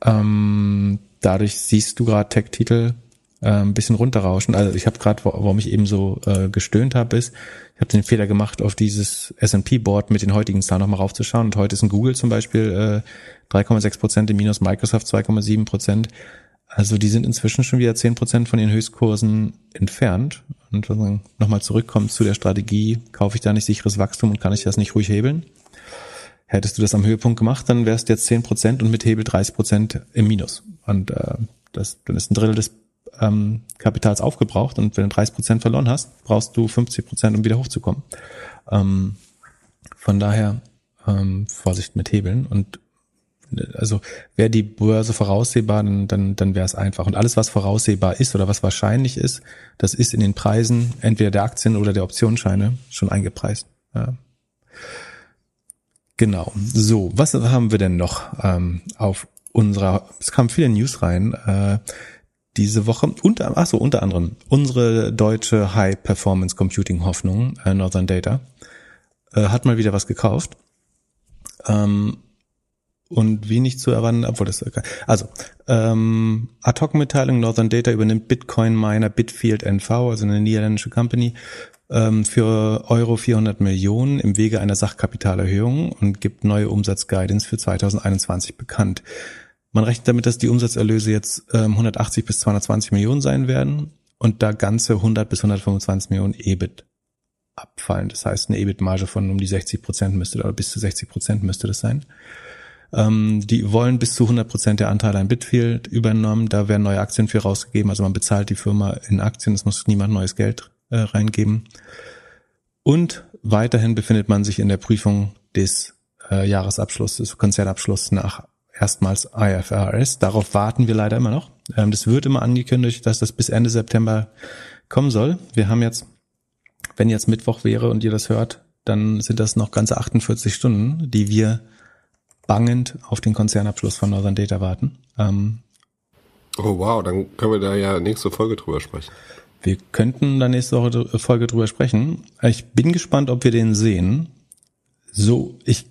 ähm, dadurch siehst du gerade Tech-Titel äh, ein bisschen runterrauschen. Also ich habe gerade, warum ich eben so äh, gestöhnt habe, ist, ich habe den Fehler gemacht, auf dieses S&P-Board mit den heutigen Zahlen nochmal raufzuschauen. Und heute ist ein Google zum Beispiel äh, 3,6 Prozent im Minus, Microsoft 2,7 Prozent. Also die sind inzwischen schon wieder zehn Prozent von den Höchstkursen entfernt. Und nochmal zurückkommt zu der Strategie, kaufe ich da nicht sicheres Wachstum und kann ich das nicht ruhig hebeln? Hättest du das am Höhepunkt gemacht, dann wärst du jetzt 10 Prozent und mit Hebel 30 Prozent im Minus. Und äh, das, dann ist ein Drittel des ähm, Kapitals aufgebraucht und wenn du 30 Prozent verloren hast, brauchst du 50 Prozent, um wieder hochzukommen. Ähm, von daher ähm, Vorsicht mit Hebeln und also wäre die Börse voraussehbar, dann, dann, dann wäre es einfach. Und alles, was voraussehbar ist oder was wahrscheinlich ist, das ist in den Preisen entweder der Aktien oder der Optionsscheine schon eingepreist. Ja. Genau. So, was haben wir denn noch ähm, auf unserer? Es kamen viele News rein äh, diese Woche. Unter, ach so, unter anderem unsere deutsche High Performance Computing Hoffnung äh, Northern Data äh, hat mal wieder was gekauft. Ähm, und wenig zu erwarten, obwohl das also ähm, Ad-Hoc-Mitteilung Northern Data übernimmt Bitcoin Miner Bitfield NV, also eine niederländische Company, ähm, für Euro 400 Millionen im Wege einer Sachkapitalerhöhung und gibt neue Umsatzguidance für 2021 bekannt. Man rechnet damit, dass die Umsatzerlöse jetzt ähm, 180 bis 220 Millionen sein werden und da ganze 100 bis 125 Millionen EBIT abfallen. Das heißt, eine EBIT-Marge von um die 60 Prozent müsste oder bis zu 60 Prozent müsste das sein. Ähm, die wollen bis zu 100 Prozent der Anteile an Bitfield übernommen. Da werden neue Aktien für rausgegeben. Also man bezahlt die Firma in Aktien. Es muss niemand neues Geld äh, reingeben. Und weiterhin befindet man sich in der Prüfung des äh, Jahresabschlusses, des Konzernabschlusses nach erstmals IFRS. Darauf warten wir leider immer noch. Ähm, das wird immer angekündigt, dass das bis Ende September kommen soll. Wir haben jetzt, wenn jetzt Mittwoch wäre und ihr das hört, dann sind das noch ganze 48 Stunden, die wir bangend auf den Konzernabschluss von Northern Data warten. Ähm, oh wow, dann können wir da ja nächste Folge drüber sprechen. Wir könnten da nächste Woche äh, Folge drüber sprechen. Ich bin gespannt, ob wir den sehen. So, ich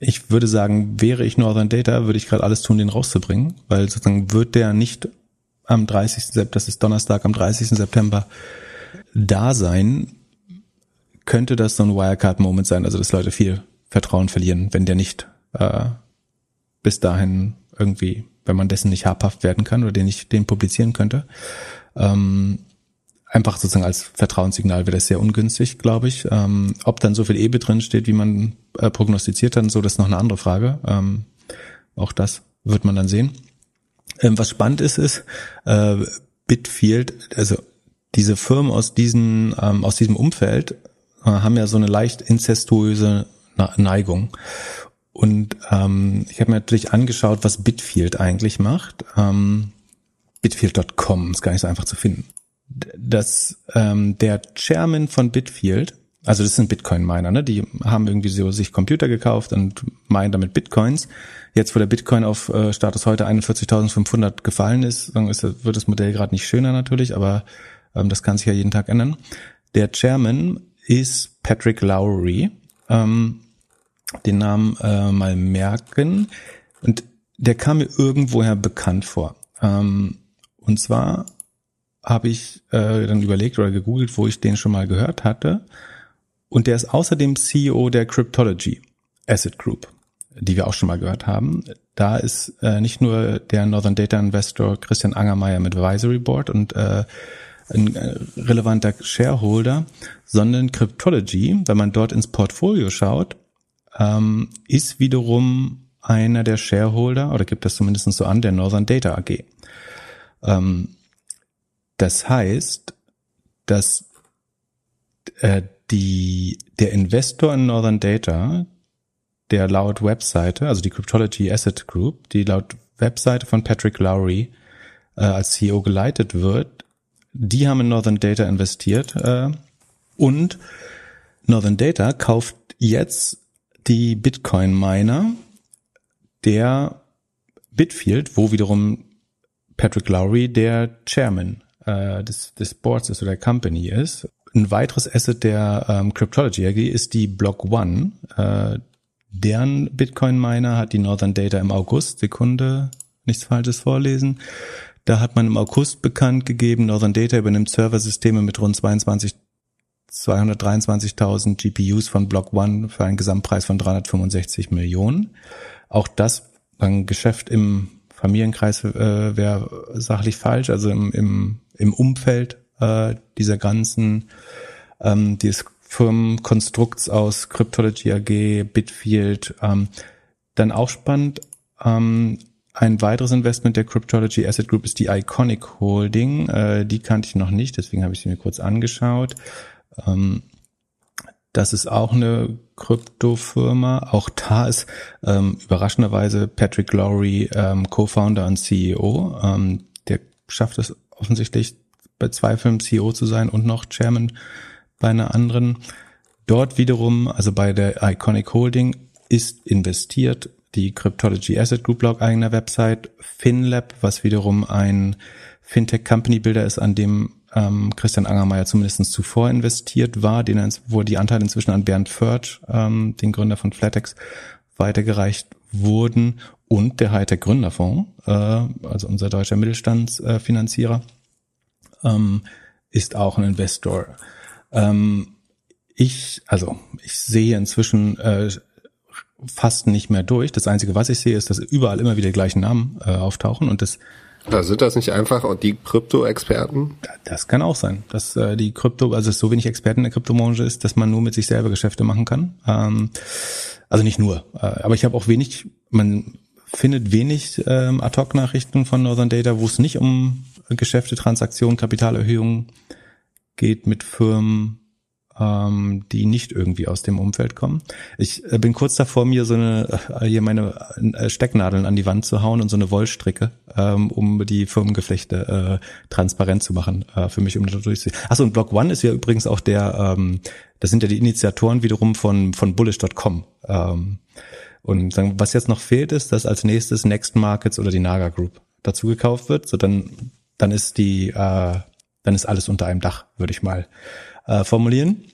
ich würde sagen, wäre ich Northern Data, würde ich gerade alles tun, den rauszubringen, weil sozusagen wird der nicht am 30. September, das ist Donnerstag am 30. September da sein, könnte das so ein Wirecard-Moment sein, also dass Leute viel Vertrauen verlieren, wenn der nicht äh, bis dahin irgendwie, wenn man dessen nicht habhaft werden kann oder den nicht den publizieren könnte. Ähm, einfach sozusagen als Vertrauenssignal wäre das sehr ungünstig, glaube ich. Ähm, ob dann so viel EBIT drin steht, wie man äh, prognostiziert hat, so das ist noch eine andere Frage. Ähm, auch das wird man dann sehen. Ähm, was spannend ist, ist äh, Bitfield, also diese Firmen aus diesen ähm, aus diesem Umfeld äh, haben ja so eine leicht inzestuöse Neigung. Und ähm, ich habe mir natürlich angeschaut, was Bitfield eigentlich macht. Ähm, Bitfield.com ist gar nicht so einfach zu finden dass ähm, der Chairman von Bitfield, also das sind Bitcoin-Miner, ne? die haben irgendwie so sich Computer gekauft und meinen damit Bitcoins. Jetzt, wo der Bitcoin auf äh, Status heute 41.500 gefallen ist, ist, wird das Modell gerade nicht schöner natürlich, aber ähm, das kann sich ja jeden Tag ändern. Der Chairman ist Patrick Lowry. Ähm, den Namen äh, mal merken. Und der kam mir irgendwoher bekannt vor. Ähm, und zwar habe ich äh, dann überlegt oder gegoogelt, wo ich den schon mal gehört hatte. Und der ist außerdem CEO der Cryptology Asset Group, die wir auch schon mal gehört haben. Da ist äh, nicht nur der Northern Data Investor Christian Angermeier mit Advisory Board und äh, ein äh, relevanter Shareholder, sondern Cryptology, wenn man dort ins Portfolio schaut, ähm, ist wiederum einer der Shareholder, oder gibt das zumindest so an, der Northern Data AG. Ähm, das heißt, dass äh, die, der Investor in Northern Data, der laut Webseite, also die Cryptology Asset Group, die laut Webseite von Patrick Lowry äh, als CEO geleitet wird, die haben in Northern Data investiert äh, und Northern Data kauft jetzt die Bitcoin-Miner der Bitfield, wo wiederum Patrick Lowry der Chairman äh, des, des Boards ist oder der Company ist. Ein weiteres Asset der ähm, Cryptology AG ist die Block One. Äh, deren Bitcoin-Miner hat die Northern Data im August, Sekunde, nichts Falsches vorlesen. Da hat man im August bekannt gegeben, Northern Data übernimmt Serversysteme mit rund 22 223.000 GPUs von Block One für einen Gesamtpreis von 365 Millionen. Auch das ein Geschäft im Familienkreis äh, wäre sachlich falsch, also im, im, im Umfeld äh, dieser ganzen, ähm, dieses Firmenkonstrukts aus Cryptology AG, Bitfield. Ähm, dann auch spannend, ähm, ein weiteres Investment der Cryptology Asset Group ist die Iconic Holding. Äh, die kannte ich noch nicht, deswegen habe ich sie mir kurz angeschaut. Ähm, das ist auch eine Kryptofirma. Auch da ist ähm, überraschenderweise Patrick Lowry ähm, Co-Founder und CEO. Ähm, der schafft es offensichtlich bei zwei Firmen CEO zu sein und noch Chairman bei einer anderen. Dort wiederum, also bei der Iconic Holding, ist investiert die Cryptology Asset Group Blog eigener Website, FinLab, was wiederum ein Fintech Company Builder ist, an dem ähm, Christian Angermeier zumindest zuvor investiert war, den er, wo die Anteile inzwischen an Bernd Förtsch, ähm, den Gründer von Flatex, weitergereicht wurden und der Hightech Gründerfonds, äh, also unser deutscher Mittelstandsfinanzierer, äh, ähm, ist auch ein Investor. Ähm, ich, also ich sehe inzwischen äh, fast nicht mehr durch. Das Einzige, was ich sehe, ist, dass überall immer wieder die gleichen Namen äh, auftauchen und das da sind das nicht einfach auch die Krypto-Experten? Das kann auch sein, dass äh, die Krypto, also es so wenig Experten in der Kryptobranche ist, dass man nur mit sich selber Geschäfte machen kann. Ähm, also nicht nur, äh, aber ich habe auch wenig, man findet wenig ähm, Ad-Hoc-Nachrichten von Northern Data, wo es nicht um Geschäfte, Transaktionen, Kapitalerhöhungen geht mit Firmen, ähm, die nicht irgendwie aus dem Umfeld kommen. Ich äh, bin kurz davor, mir so eine äh, hier meine äh, Stecknadeln an die Wand zu hauen und so eine Wollstricke, ähm, um die Firmengeflechte äh, transparent zu machen äh, für mich, um da durchzusehen. Achso, und Block One ist ja übrigens auch der, ähm, das sind ja die Initiatoren wiederum von von Bullish.com. Ähm, und dann, was jetzt noch fehlt, ist, dass als nächstes Next Markets oder die Naga Group dazu gekauft wird. So dann dann ist die äh, dann ist alles unter einem Dach, würde ich mal äh, formulieren.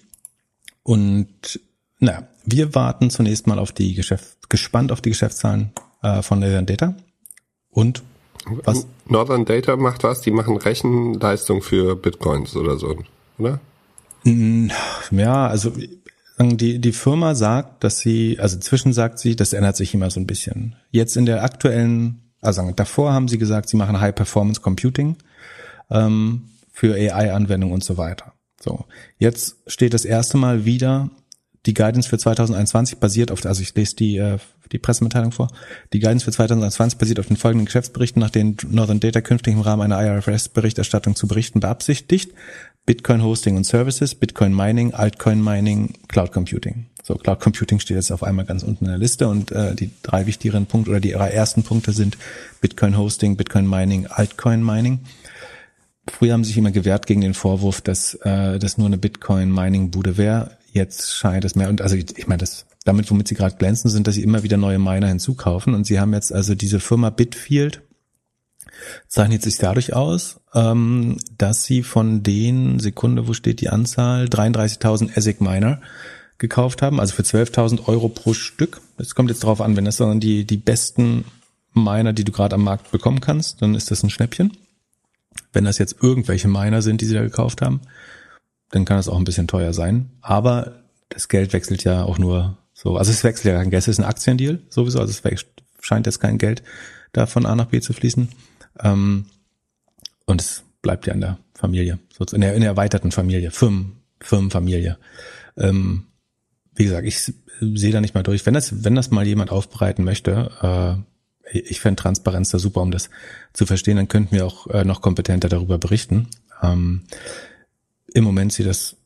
Und naja, wir warten zunächst mal auf die Geschäft, gespannt auf die Geschäftszahlen äh, von Northern Data. Und was? Northern Data macht was? Die machen Rechenleistung für Bitcoins oder so, oder? Ja, also die, die Firma sagt, dass sie, also inzwischen sagt sie, das ändert sich immer so ein bisschen. Jetzt in der aktuellen, also davor haben sie gesagt, sie machen High Performance Computing ähm, für AI-Anwendungen und so weiter. So, jetzt steht das erste Mal wieder die Guidance für 2021 basiert auf, also ich lese die, äh, die Pressemitteilung vor. Die Guidance für 2021 basiert auf den folgenden Geschäftsberichten, nach denen Northern Data künftig im Rahmen einer IRFS-Berichterstattung zu berichten beabsichtigt. Bitcoin Hosting und Services, Bitcoin Mining, Altcoin Mining, Cloud Computing. So, Cloud Computing steht jetzt auf einmal ganz unten in der Liste und äh, die drei wichtigeren Punkte oder die drei ersten Punkte sind Bitcoin Hosting, Bitcoin Mining, Altcoin Mining. Früher haben sich immer gewehrt gegen den Vorwurf, dass äh, das nur eine Bitcoin-Mining-Bude wäre. Jetzt scheint es mehr. Und also ich, meine, das damit, womit sie gerade glänzen, sind, dass sie immer wieder neue Miner hinzukaufen. Und sie haben jetzt also diese Firma Bitfield zeichnet sich dadurch aus, ähm, dass sie von den Sekunde, wo steht die Anzahl, 33.000 ASIC Miner gekauft haben, also für 12.000 Euro pro Stück. Es kommt jetzt darauf an, wenn das dann die, die besten Miner, die du gerade am Markt bekommen kannst, dann ist das ein Schnäppchen. Wenn das jetzt irgendwelche Miner sind, die sie da gekauft haben, dann kann es auch ein bisschen teuer sein. Aber das Geld wechselt ja auch nur so. Also es wechselt ja kein Geld, es ist ein Aktiendeal sowieso. Also es scheint jetzt kein Geld da von A nach B zu fließen. Ähm, und es bleibt ja in der Familie, in der, in der erweiterten Familie, Firmen, Firmenfamilie. Ähm, wie gesagt, ich sehe da nicht mal durch. Wenn das, wenn das mal jemand aufbereiten möchte, äh, ich fände Transparenz da super, um das zu verstehen. Dann könnten wir auch äh, noch kompetenter darüber berichten. Ähm, Im Moment sieht das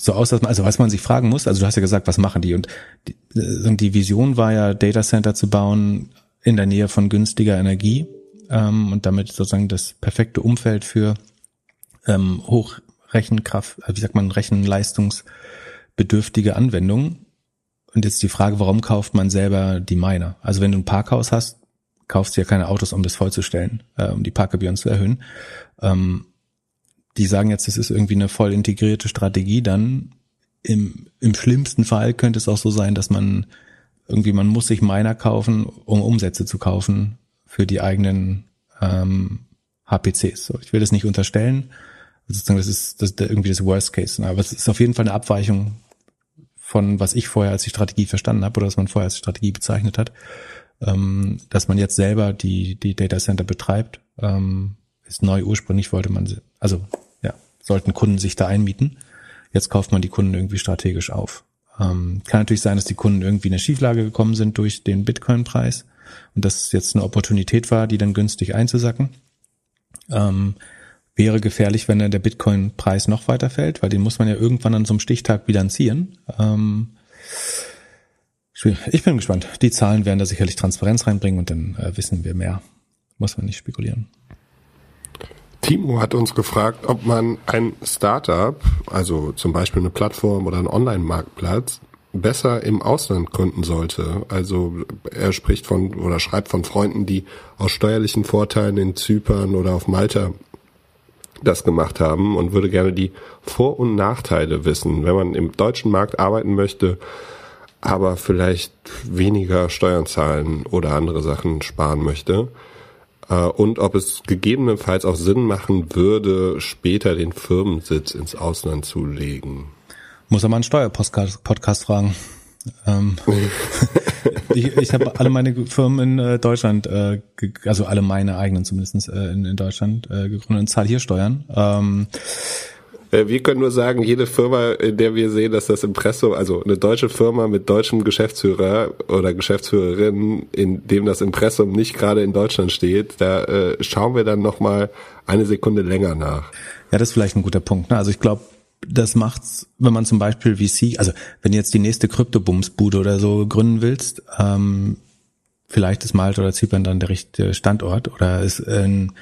so aus, dass man, also was man sich fragen muss, also du hast ja gesagt, was machen die? Und die, äh, die Vision war ja, Data Center zu bauen in der Nähe von günstiger Energie ähm, und damit sozusagen das perfekte Umfeld für ähm, Hochrechenkraft, äh, wie sagt man, rechenleistungsbedürftige Anwendungen. Und jetzt die Frage, warum kauft man selber die Miner? Also wenn du ein Parkhaus hast, kaufst du ja keine Autos, um das vollzustellen, äh, um die Parkgebühren zu erhöhen. Ähm, die sagen jetzt, das ist irgendwie eine voll integrierte Strategie, dann im, im schlimmsten Fall könnte es auch so sein, dass man irgendwie, man muss sich Miner kaufen, um Umsätze zu kaufen für die eigenen ähm, HPCs. So, ich will das nicht unterstellen. Sozusagen, das ist, das ist irgendwie das Worst Case. Aber es ist auf jeden Fall eine Abweichung von was ich vorher als die Strategie verstanden habe oder was man vorher als Strategie bezeichnet hat, ähm, dass man jetzt selber die die Data Center betreibt, ähm, ist neu. Ursprünglich wollte man, also ja, sollten Kunden sich da einmieten. Jetzt kauft man die Kunden irgendwie strategisch auf. Ähm, kann natürlich sein, dass die Kunden irgendwie in eine Schieflage gekommen sind durch den Bitcoin-Preis und das jetzt eine Opportunität war, die dann günstig einzusacken. Ähm, wäre gefährlich, wenn der Bitcoin-Preis noch weiter fällt, weil den muss man ja irgendwann an so einem Stichtag bilanzieren. Ähm, ich bin gespannt. Die Zahlen werden da sicherlich Transparenz reinbringen und dann äh, wissen wir mehr. Muss man nicht spekulieren. Timo hat uns gefragt, ob man ein Startup, also zum Beispiel eine Plattform oder einen Online-Marktplatz, besser im Ausland gründen sollte. Also er spricht von oder schreibt von Freunden, die aus steuerlichen Vorteilen in Zypern oder auf Malta das gemacht haben und würde gerne die Vor- und Nachteile wissen, wenn man im deutschen Markt arbeiten möchte, aber vielleicht weniger Steuern zahlen oder andere Sachen sparen möchte. Äh, und ob es gegebenenfalls auch Sinn machen würde, später den Firmensitz ins Ausland zu legen. Muss er mal einen Steuerpodcast fragen. Ähm, [LAUGHS] ich ich habe alle meine Firmen in äh, Deutschland, äh, also alle meine eigenen zumindest äh, in, in Deutschland äh, gegründet und zahle hier Steuern. Ähm, äh, wir können nur sagen, jede Firma, in der wir sehen, dass das Impressum, also eine deutsche Firma mit deutschem Geschäftsführer oder Geschäftsführerin, in dem das Impressum nicht gerade in Deutschland steht, da äh, schauen wir dann nochmal eine Sekunde länger nach. Ja, das ist vielleicht ein guter Punkt. Ne? Also ich glaube, das macht's, wenn man zum Beispiel VC, also wenn du jetzt die nächste Kryptobumsbude oder so gründen willst, ähm, vielleicht ist Malta oder Zypern dann der richtige Standort oder ist ein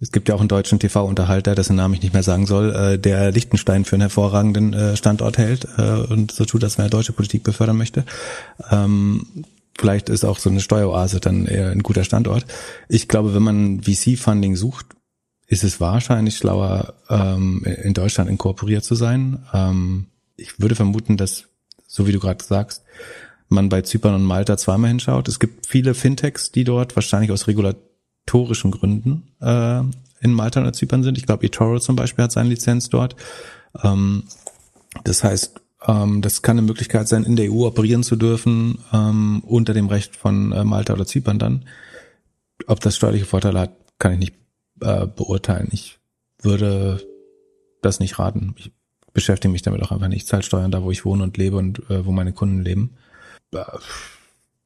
es gibt ja auch einen deutschen TV-Unterhalter, dessen Namen ich nicht mehr sagen soll, äh, der Liechtenstein für einen hervorragenden äh, Standort hält äh, und so tut, dass er deutsche Politik befördern möchte. Ähm, vielleicht ist auch so eine Steueroase dann eher ein guter Standort. Ich glaube, wenn man VC-Funding sucht, ist es wahrscheinlich schlauer, ähm, in Deutschland inkorporiert zu sein. Ähm, ich würde vermuten, dass, so wie du gerade sagst, man bei Zypern und Malta zweimal hinschaut. Es gibt viele Fintechs, die dort wahrscheinlich aus Regulatorien historischen Gründen äh, in Malta oder Zypern sind. Ich glaube, eToro zum Beispiel hat seine Lizenz dort. Ähm, das heißt, ähm, das kann eine Möglichkeit sein, in der EU operieren zu dürfen, ähm, unter dem Recht von äh, Malta oder Zypern dann. Ob das steuerliche Vorteile hat, kann ich nicht äh, beurteilen. Ich würde das nicht raten. Ich beschäftige mich damit auch einfach nicht. Ich zahle Steuern da, wo ich wohne und lebe und äh, wo meine Kunden leben. Äh,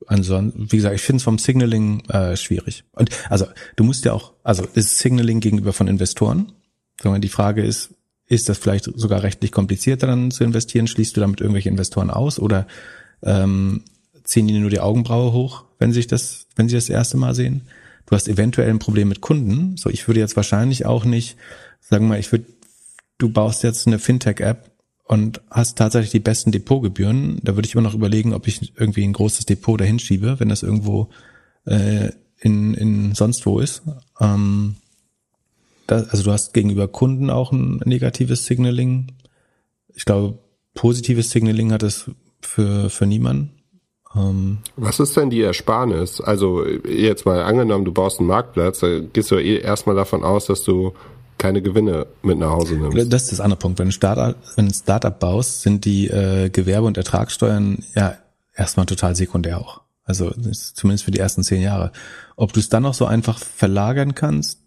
ansonsten, wie gesagt, ich finde es vom Signaling äh, schwierig. Und also du musst ja auch, also ist Signaling gegenüber von Investoren. Sondern die Frage ist, ist das vielleicht sogar rechtlich komplizierter dann zu investieren? Schließt du damit irgendwelche Investoren aus oder ähm, ziehen die nur die Augenbraue hoch, wenn sich das, wenn sie das erste Mal sehen? Du hast eventuell ein Problem mit Kunden. So, ich würde jetzt wahrscheinlich auch nicht, sagen wir mal, ich würde, du baust jetzt eine Fintech-App und hast tatsächlich die besten Depotgebühren, da würde ich immer noch überlegen, ob ich irgendwie ein großes Depot dahin schiebe, wenn das irgendwo äh, in, in sonst wo ist. Ähm, da, also du hast gegenüber Kunden auch ein negatives Signaling. Ich glaube, positives Signaling hat es für, für niemanden. Ähm, Was ist denn die Ersparnis? Also jetzt mal angenommen, du baust einen Marktplatz, da gehst du eh erstmal davon aus, dass du keine Gewinne mit nach Hause nimmst. Das ist das andere Punkt. Wenn du Start wenn ein Startup baust, sind die äh, Gewerbe- und Ertragssteuern ja erstmal total sekundär auch. Also zumindest für die ersten zehn Jahre. Ob du es dann noch so einfach verlagern kannst,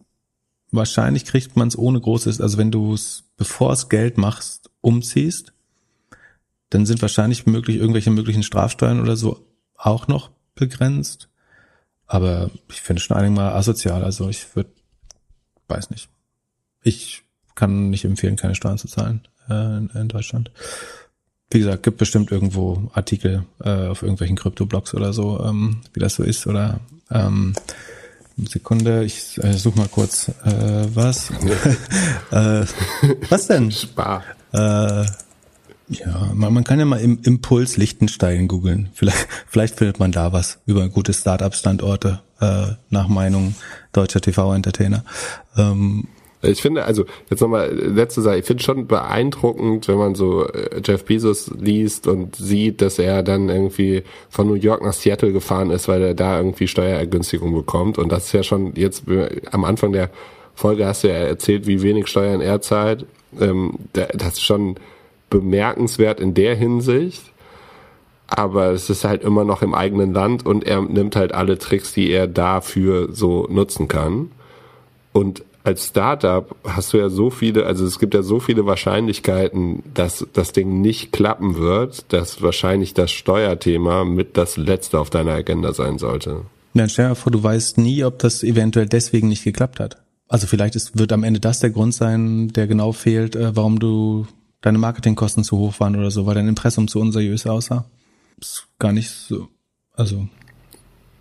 wahrscheinlich kriegt man es ohne großes, also wenn du es, bevor es Geld machst, umziehst, dann sind wahrscheinlich möglich irgendwelche möglichen Strafsteuern oder so auch noch begrenzt. Aber ich finde schon einmal asozial. Also ich würde, weiß nicht ich kann nicht empfehlen, keine Steuern zu zahlen äh, in, in, Deutschland. Wie gesagt, gibt bestimmt irgendwo Artikel äh, auf irgendwelchen Krypto-Blogs oder so, ähm, wie das so ist. Oder ähm, Sekunde, ich äh, suche mal kurz äh, was. [LAUGHS] äh, was denn? Spar. Äh, ja, man, man kann ja mal im Impuls Lichtenstein googeln. Vielleicht, vielleicht findet man da was über gute Start-up-Standorte äh, nach Meinung deutscher TV-Entertainer. Ähm, ich finde, also jetzt nochmal letzte Sache, ich finde schon beeindruckend, wenn man so äh, Jeff Bezos liest und sieht, dass er dann irgendwie von New York nach Seattle gefahren ist, weil er da irgendwie Steuerergünstigung bekommt. Und das ist ja schon jetzt am Anfang der Folge hast du ja erzählt, wie wenig Steuern er zahlt. Ähm, das ist schon bemerkenswert in der Hinsicht. Aber es ist halt immer noch im eigenen Land und er nimmt halt alle Tricks, die er dafür so nutzen kann. Und als Startup hast du ja so viele, also es gibt ja so viele Wahrscheinlichkeiten, dass das Ding nicht klappen wird, dass wahrscheinlich das Steuerthema mit das letzte auf deiner Agenda sein sollte. Dann stell dir vor, du weißt nie, ob das eventuell deswegen nicht geklappt hat. Also vielleicht ist, wird am Ende das der Grund sein, der genau fehlt, äh, warum du deine Marketingkosten zu hoch waren oder so, weil dein Impressum zu unseriös aussah. Ist gar nicht so, also.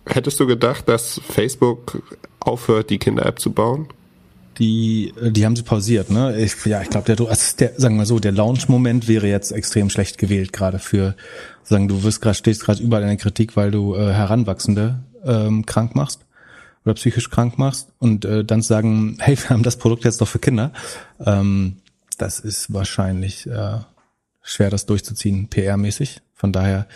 Hättest du gedacht, dass Facebook aufhört, die Kinder-App zu bauen? die, die haben sie pausiert, ne? Ich, ja, ich glaube, der, also der, sagen wir so, der Launch-Moment wäre jetzt extrem schlecht gewählt, gerade für, sagen, du wirst gerade, stehst gerade überall in der Kritik, weil du äh, Heranwachsende ähm, krank machst oder psychisch krank machst und äh, dann sagen, hey, wir haben das Produkt jetzt doch für Kinder. Ähm, das ist wahrscheinlich äh, schwer, das durchzuziehen, PR-mäßig. Von daher,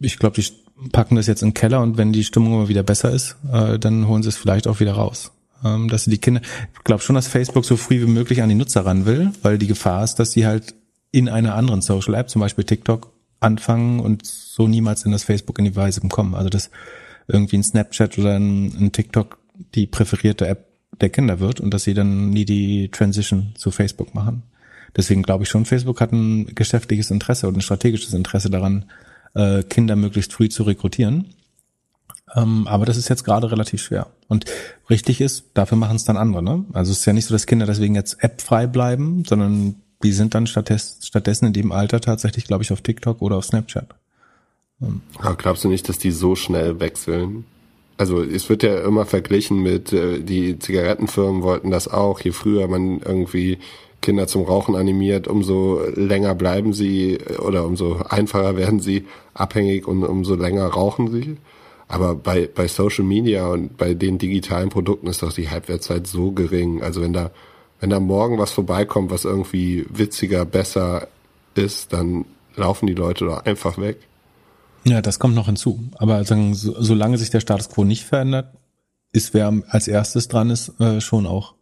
ich glaube, die packen das jetzt in den Keller und wenn die Stimmung immer wieder besser ist, äh, dann holen sie es vielleicht auch wieder raus ähm, dass sie die Kinder, ich glaube schon, dass Facebook so früh wie möglich an die Nutzer ran will, weil die Gefahr ist, dass sie halt in einer anderen Social App, zum Beispiel TikTok, anfangen und so niemals in das Facebook in die Weise kommen. Also dass irgendwie ein Snapchat oder ein, ein TikTok die präferierte App der Kinder wird und dass sie dann nie die Transition zu Facebook machen. Deswegen glaube ich schon, Facebook hat ein geschäftliches Interesse und ein strategisches Interesse daran, äh, Kinder möglichst früh zu rekrutieren. Ähm, aber das ist jetzt gerade relativ schwer. Und richtig ist, dafür machen es dann andere. Ne? Also es ist ja nicht so, dass Kinder deswegen jetzt appfrei bleiben, sondern die sind dann stattdessen in dem Alter tatsächlich, glaube ich, auf TikTok oder auf Snapchat. Ähm. Aber glaubst du nicht, dass die so schnell wechseln? Also es wird ja immer verglichen mit, äh, die Zigarettenfirmen wollten das auch. Je früher man irgendwie Kinder zum Rauchen animiert, umso länger bleiben sie oder umso einfacher werden sie abhängig und umso länger rauchen sie. Aber bei, bei Social Media und bei den digitalen Produkten ist doch die Halbwertszeit so gering. Also wenn da, wenn da morgen was vorbeikommt, was irgendwie witziger, besser ist, dann laufen die Leute doch einfach weg. Ja, das kommt noch hinzu. Aber sagen, so, solange sich der Status quo nicht verändert, ist wer als erstes dran ist, äh, schon auch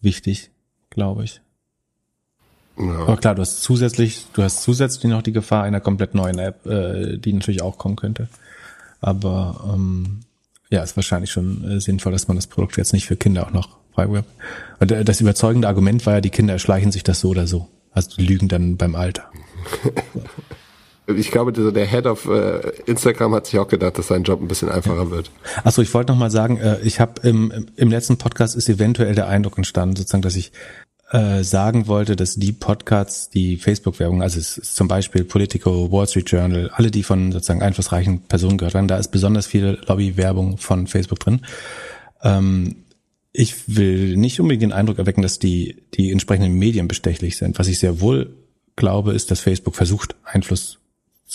wichtig, glaube ich. Ja. Aber klar, du hast zusätzlich, du hast zusätzlich noch die Gefahr einer komplett neuen App, äh, die natürlich auch kommen könnte. Aber ähm, ja, ist wahrscheinlich schon äh, sinnvoll, dass man das Produkt jetzt nicht für Kinder auch noch freiwirbt. Und äh, das überzeugende Argument war ja, die Kinder erschleichen sich das so oder so. Also die lügen dann beim Alter. [LAUGHS] Ich glaube, der Head of äh, Instagram hat sich auch gedacht, dass sein Job ein bisschen einfacher wird. Achso, ich wollte noch mal sagen, äh, ich habe im, im letzten Podcast ist eventuell der Eindruck entstanden, sozusagen, dass ich äh, sagen wollte, dass die Podcasts, die Facebook-Werbung, also es ist zum Beispiel Politico, Wall Street Journal, alle, die von sozusagen einflussreichen Personen gehört werden, da ist besonders viel Lobby-Werbung von Facebook drin. Ähm, ich will nicht unbedingt den Eindruck erwecken, dass die, die entsprechenden Medien bestechlich sind. Was ich sehr wohl glaube, ist, dass Facebook versucht, Einfluss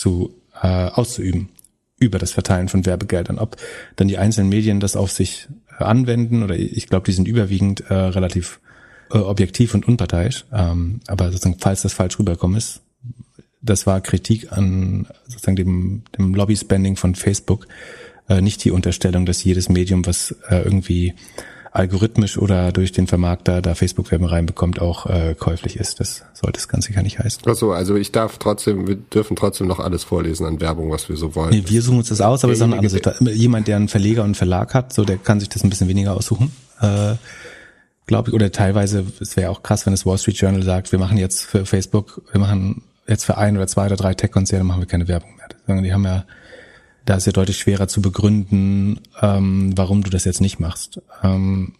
zu äh, auszuüben über das Verteilen von Werbegeldern. Ob dann die einzelnen Medien das auf sich äh, anwenden oder ich glaube, die sind überwiegend äh, relativ äh, objektiv und unparteiisch. Ähm, aber sozusagen, falls das falsch rüberkommen ist, das war Kritik an sozusagen dem, dem Lobby-Spending von Facebook, äh, nicht die Unterstellung, dass jedes Medium, was äh, irgendwie algorithmisch oder durch den Vermarkter da Facebook-Werbung reinbekommt, auch äh, käuflich ist. Das sollte es ganz sicher nicht heißen. Ach so, also ich darf trotzdem, wir dürfen trotzdem noch alles vorlesen an Werbung, was wir so wollen. Nee, wir suchen uns das aus, aber es ist eine andere Jemand, der einen Verleger und einen Verlag hat, so der kann sich das ein bisschen weniger aussuchen. Äh, glaube ich, oder teilweise, es wäre auch krass, wenn das Wall Street Journal sagt, wir machen jetzt für Facebook, wir machen jetzt für ein oder zwei oder drei Tech-Konzerne machen wir keine Werbung mehr. Die haben ja, da ist ja deutlich schwerer zu begründen, ähm, warum du das jetzt nicht machst. Ähm,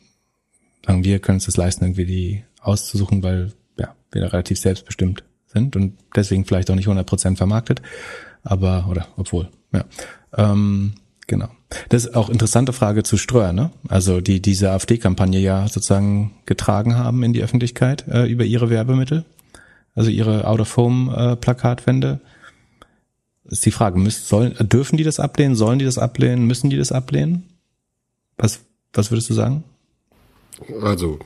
sagen wir können uns das leisten, irgendwie die auszusuchen, weil ja, wir da relativ selbstbestimmt sind und deswegen vielleicht auch nicht 100% vermarktet. Aber, oder obwohl, ja. Ähm, Genau. Das ist auch interessante Frage zu Ströer, ne? Also die diese AfD-Kampagne ja sozusagen getragen haben in die Öffentlichkeit äh, über ihre Werbemittel, also ihre Out-of-Home-Plakatwände. Äh, ist die Frage, müssen, sollen, dürfen die das ablehnen? Sollen die das ablehnen? Müssen die das ablehnen? Was, was würdest du sagen? Also,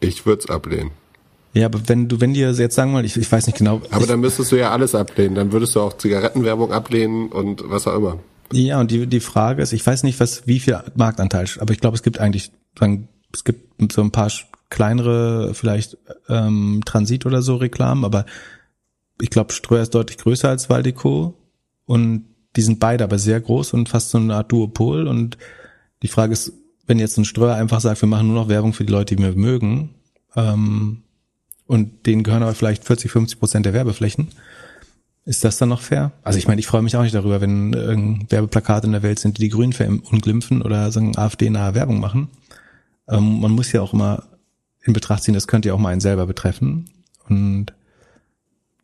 ich würde es ablehnen. Ja, aber wenn du, wenn dir jetzt sagen mal, ich, ich weiß nicht genau. Aber ich, dann müsstest du ja alles ablehnen. Dann würdest du auch Zigarettenwerbung ablehnen und was auch immer. Ja, und die, die Frage ist, ich weiß nicht, was, wie viel Marktanteil, aber ich glaube, es gibt eigentlich, es gibt so ein paar kleinere, vielleicht ähm, Transit oder so Reklamen, aber ich glaube, Ströer ist deutlich größer als Valdico und die sind beide aber sehr groß und fast so eine Art Duopol und die Frage ist, wenn jetzt ein Streuer einfach sagt, wir machen nur noch Werbung für die Leute, die wir mögen, ähm, und denen gehören aber vielleicht 40, 50 Prozent der Werbeflächen, ist das dann noch fair? Also ich meine, ich freue mich auch nicht darüber, wenn äh, Werbeplakate in der Welt sind, die die Grünen verunglimpfen oder sagen AfD-nahe Werbung machen. Ähm, man muss ja auch immer in Betracht ziehen, das könnte ja auch mal einen selber betreffen. Und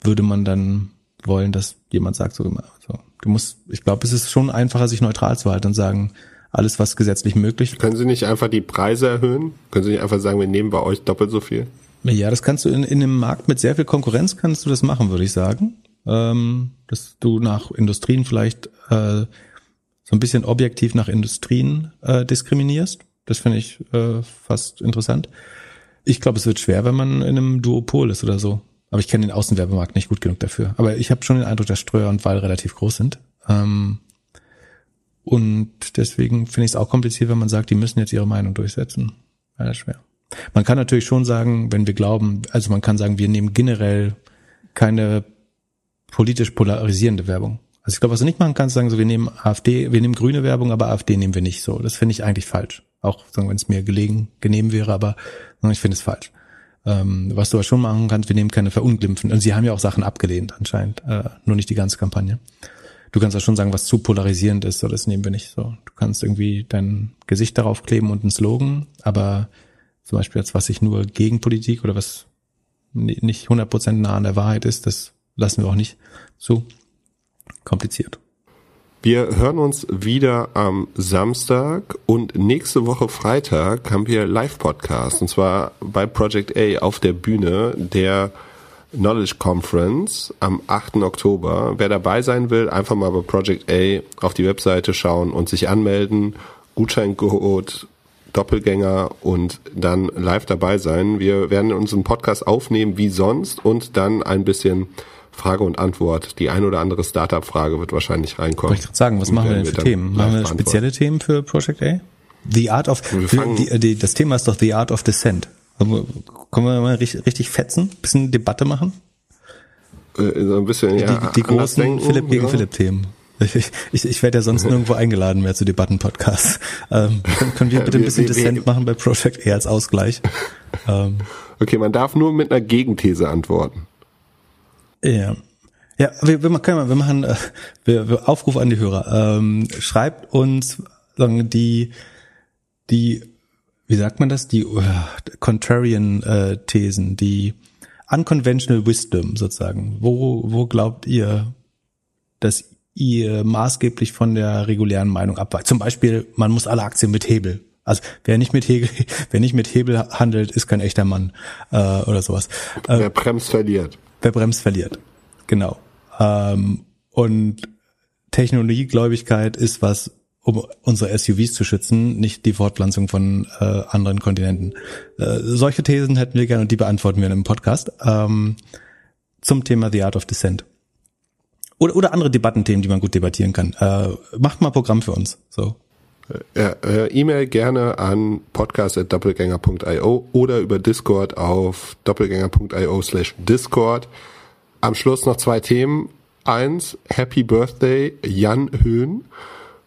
würde man dann wollen, dass jemand sagt, so immer, so, du musst, ich glaube, es ist schon einfacher, sich neutral zu halten und sagen, alles, was gesetzlich möglich. Können Sie nicht einfach die Preise erhöhen? Können Sie nicht einfach sagen, wir nehmen bei euch doppelt so viel? Ja, das kannst du in, in einem Markt mit sehr viel Konkurrenz kannst du das machen, würde ich sagen. Ähm, dass du nach Industrien vielleicht äh, so ein bisschen objektiv nach Industrien äh, diskriminierst. Das finde ich äh, fast interessant. Ich glaube, es wird schwer, wenn man in einem Duopol ist oder so. Aber ich kenne den Außenwerbemarkt nicht gut genug dafür. Aber ich habe schon den Eindruck, dass Streuer und Wahl relativ groß sind. Ähm, und deswegen finde ich es auch kompliziert, wenn man sagt, die müssen jetzt ihre Meinung durchsetzen. Ja, schwer. Man kann natürlich schon sagen, wenn wir glauben, also man kann sagen, wir nehmen generell keine politisch polarisierende Werbung. Also ich glaube, was du nicht machen kannst, sagen so, wir nehmen AfD, wir nehmen grüne Werbung, aber AfD nehmen wir nicht so. Das finde ich eigentlich falsch. Auch wenn es mir gelegen, genehm wäre, aber ich finde es falsch. Ähm, was du aber schon machen kannst, wir nehmen keine Verunglimpfen. Und sie haben ja auch Sachen abgelehnt anscheinend, äh, nur nicht die ganze Kampagne. Du kannst ja schon sagen, was zu polarisierend ist, so das nehmen wir nicht so. Du kannst irgendwie dein Gesicht darauf kleben und einen Slogan, aber zum Beispiel jetzt, was sich nur gegen Politik oder was nicht 100% nah an der Wahrheit ist, das lassen wir auch nicht zu kompliziert. Wir hören uns wieder am Samstag und nächste Woche Freitag haben wir Live-Podcast und zwar bei Project A auf der Bühne der Knowledge Conference am 8. Oktober. Wer dabei sein will, einfach mal bei Project A auf die Webseite schauen und sich anmelden. Gutscheincode Doppelgänger und dann live dabei sein. Wir werden unseren Podcast aufnehmen wie sonst und dann ein bisschen Frage und Antwort. Die ein oder andere Startup-Frage wird wahrscheinlich reinkommen. Wollte ich gerade sagen, was machen wir denn für Themen? Machen wir spezielle Themen für Project A? The Art of, die, die, das Thema ist doch The Art of Descent. Können wir mal richtig, richtig fetzen? Bisschen Debatte machen? Äh, so ein bisschen, ja. Die, die großen denken, Philipp gegen ja. Philipp Themen. Ich, ich, ich werde ja sonst [LAUGHS] nirgendwo eingeladen mehr zu Debattenpodcasts. Ähm, können, können wir bitte ein bisschen Dissent machen bei Project A als Ausgleich? [LAUGHS] Ähm, okay, man darf nur mit einer Gegenthese antworten. Ja. Ja, wir, wir machen, wir machen äh, wir, wir Aufruf an die Hörer. Ähm, schreibt uns sagen, die, die, wie sagt man das? Die uh, Contrarian äh, Thesen, die Unconventional Wisdom sozusagen. Wo, wo glaubt ihr, dass ihr maßgeblich von der regulären Meinung abweicht? Zum Beispiel, man muss alle Aktien mit Hebel also wer nicht mit Hebel, [LAUGHS] wer nicht mit Hebel handelt, ist kein echter Mann äh, oder sowas. Äh, wer bremst verliert. Wer bremst verliert. Genau. Ähm, und Technologiegläubigkeit ist was, um unsere SUVs zu schützen, nicht die Fortpflanzung von äh, anderen Kontinenten. Äh, solche Thesen hätten wir gerne und die beantworten wir in einem Podcast ähm, zum Thema The Art of Dissent. Oder, oder andere Debattenthemen, die man gut debattieren kann. Äh, macht mal Programm für uns. So. Ja, äh, E-Mail gerne an podcast.doppelgänger.io oder über Discord auf doppelgänger.io slash Discord. Am Schluss noch zwei Themen. Eins, Happy Birthday Jan Höhn.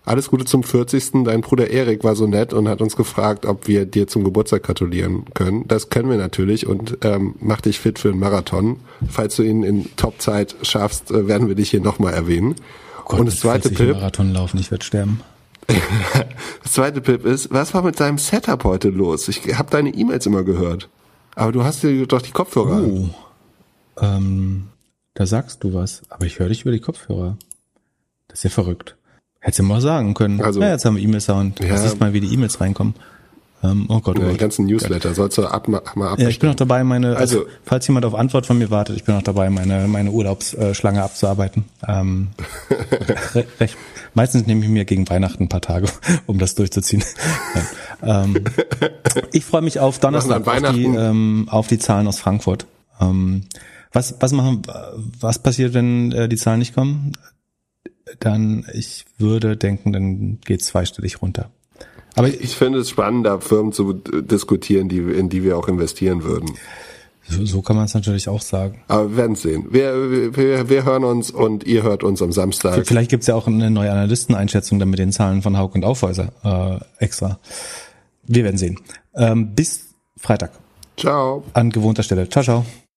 Alles Gute zum 40. Dein Bruder Erik war so nett und hat uns gefragt, ob wir dir zum Geburtstag gratulieren können. Das können wir natürlich und ähm, mach dich fit für einen Marathon. Falls du ihn in Topzeit schaffst, äh, werden wir dich hier nochmal erwähnen. Oh Gott, und das zweite Pip. Marathon laufen, ich werde sterben. Das zweite Pip ist, was war mit deinem Setup heute los? Ich habe deine E-Mails immer gehört. Aber du hast dir doch die Kopfhörer. Oh. Ähm, da sagst du was, aber ich höre dich über die Kopfhörer. Das ist ja verrückt. Hättest du mal sagen können. Also, ja, jetzt haben wir E-Mail-Sound. Ja. Siehst mal, wie die E-Mails reinkommen. Ähm, oh Gott, oh ganzen Newsletter sollst du ab, mal ab. Ja, ich bin noch dabei, meine, also, also, falls jemand auf Antwort von mir wartet, ich bin noch dabei, meine, meine Urlaubsschlange abzuarbeiten. Ähm, [LAUGHS] recht, meistens nehme ich mir gegen Weihnachten ein paar Tage, um das durchzuziehen. ähm, ich freue mich auf Donnerstag auf die, ähm, auf die Zahlen aus Frankfurt. Ähm, was, was machen, was passiert, wenn äh, die Zahlen nicht kommen? Dann, ich würde denken, dann geht zweistellig runter. Aber ich finde es spannender, Firmen zu diskutieren, die, in die wir auch investieren würden. So, so kann man es natürlich auch sagen. Aber wir werden sehen. Wir, wir, wir hören uns und ihr hört uns am Samstag. Vielleicht gibt's ja auch eine neue Analysteneinschätzung dann mit den Zahlen von Haug und Aufhäuser äh, extra. Wir werden sehen. Ähm, bis Freitag Ciao. an gewohnter Stelle. Ciao, ciao.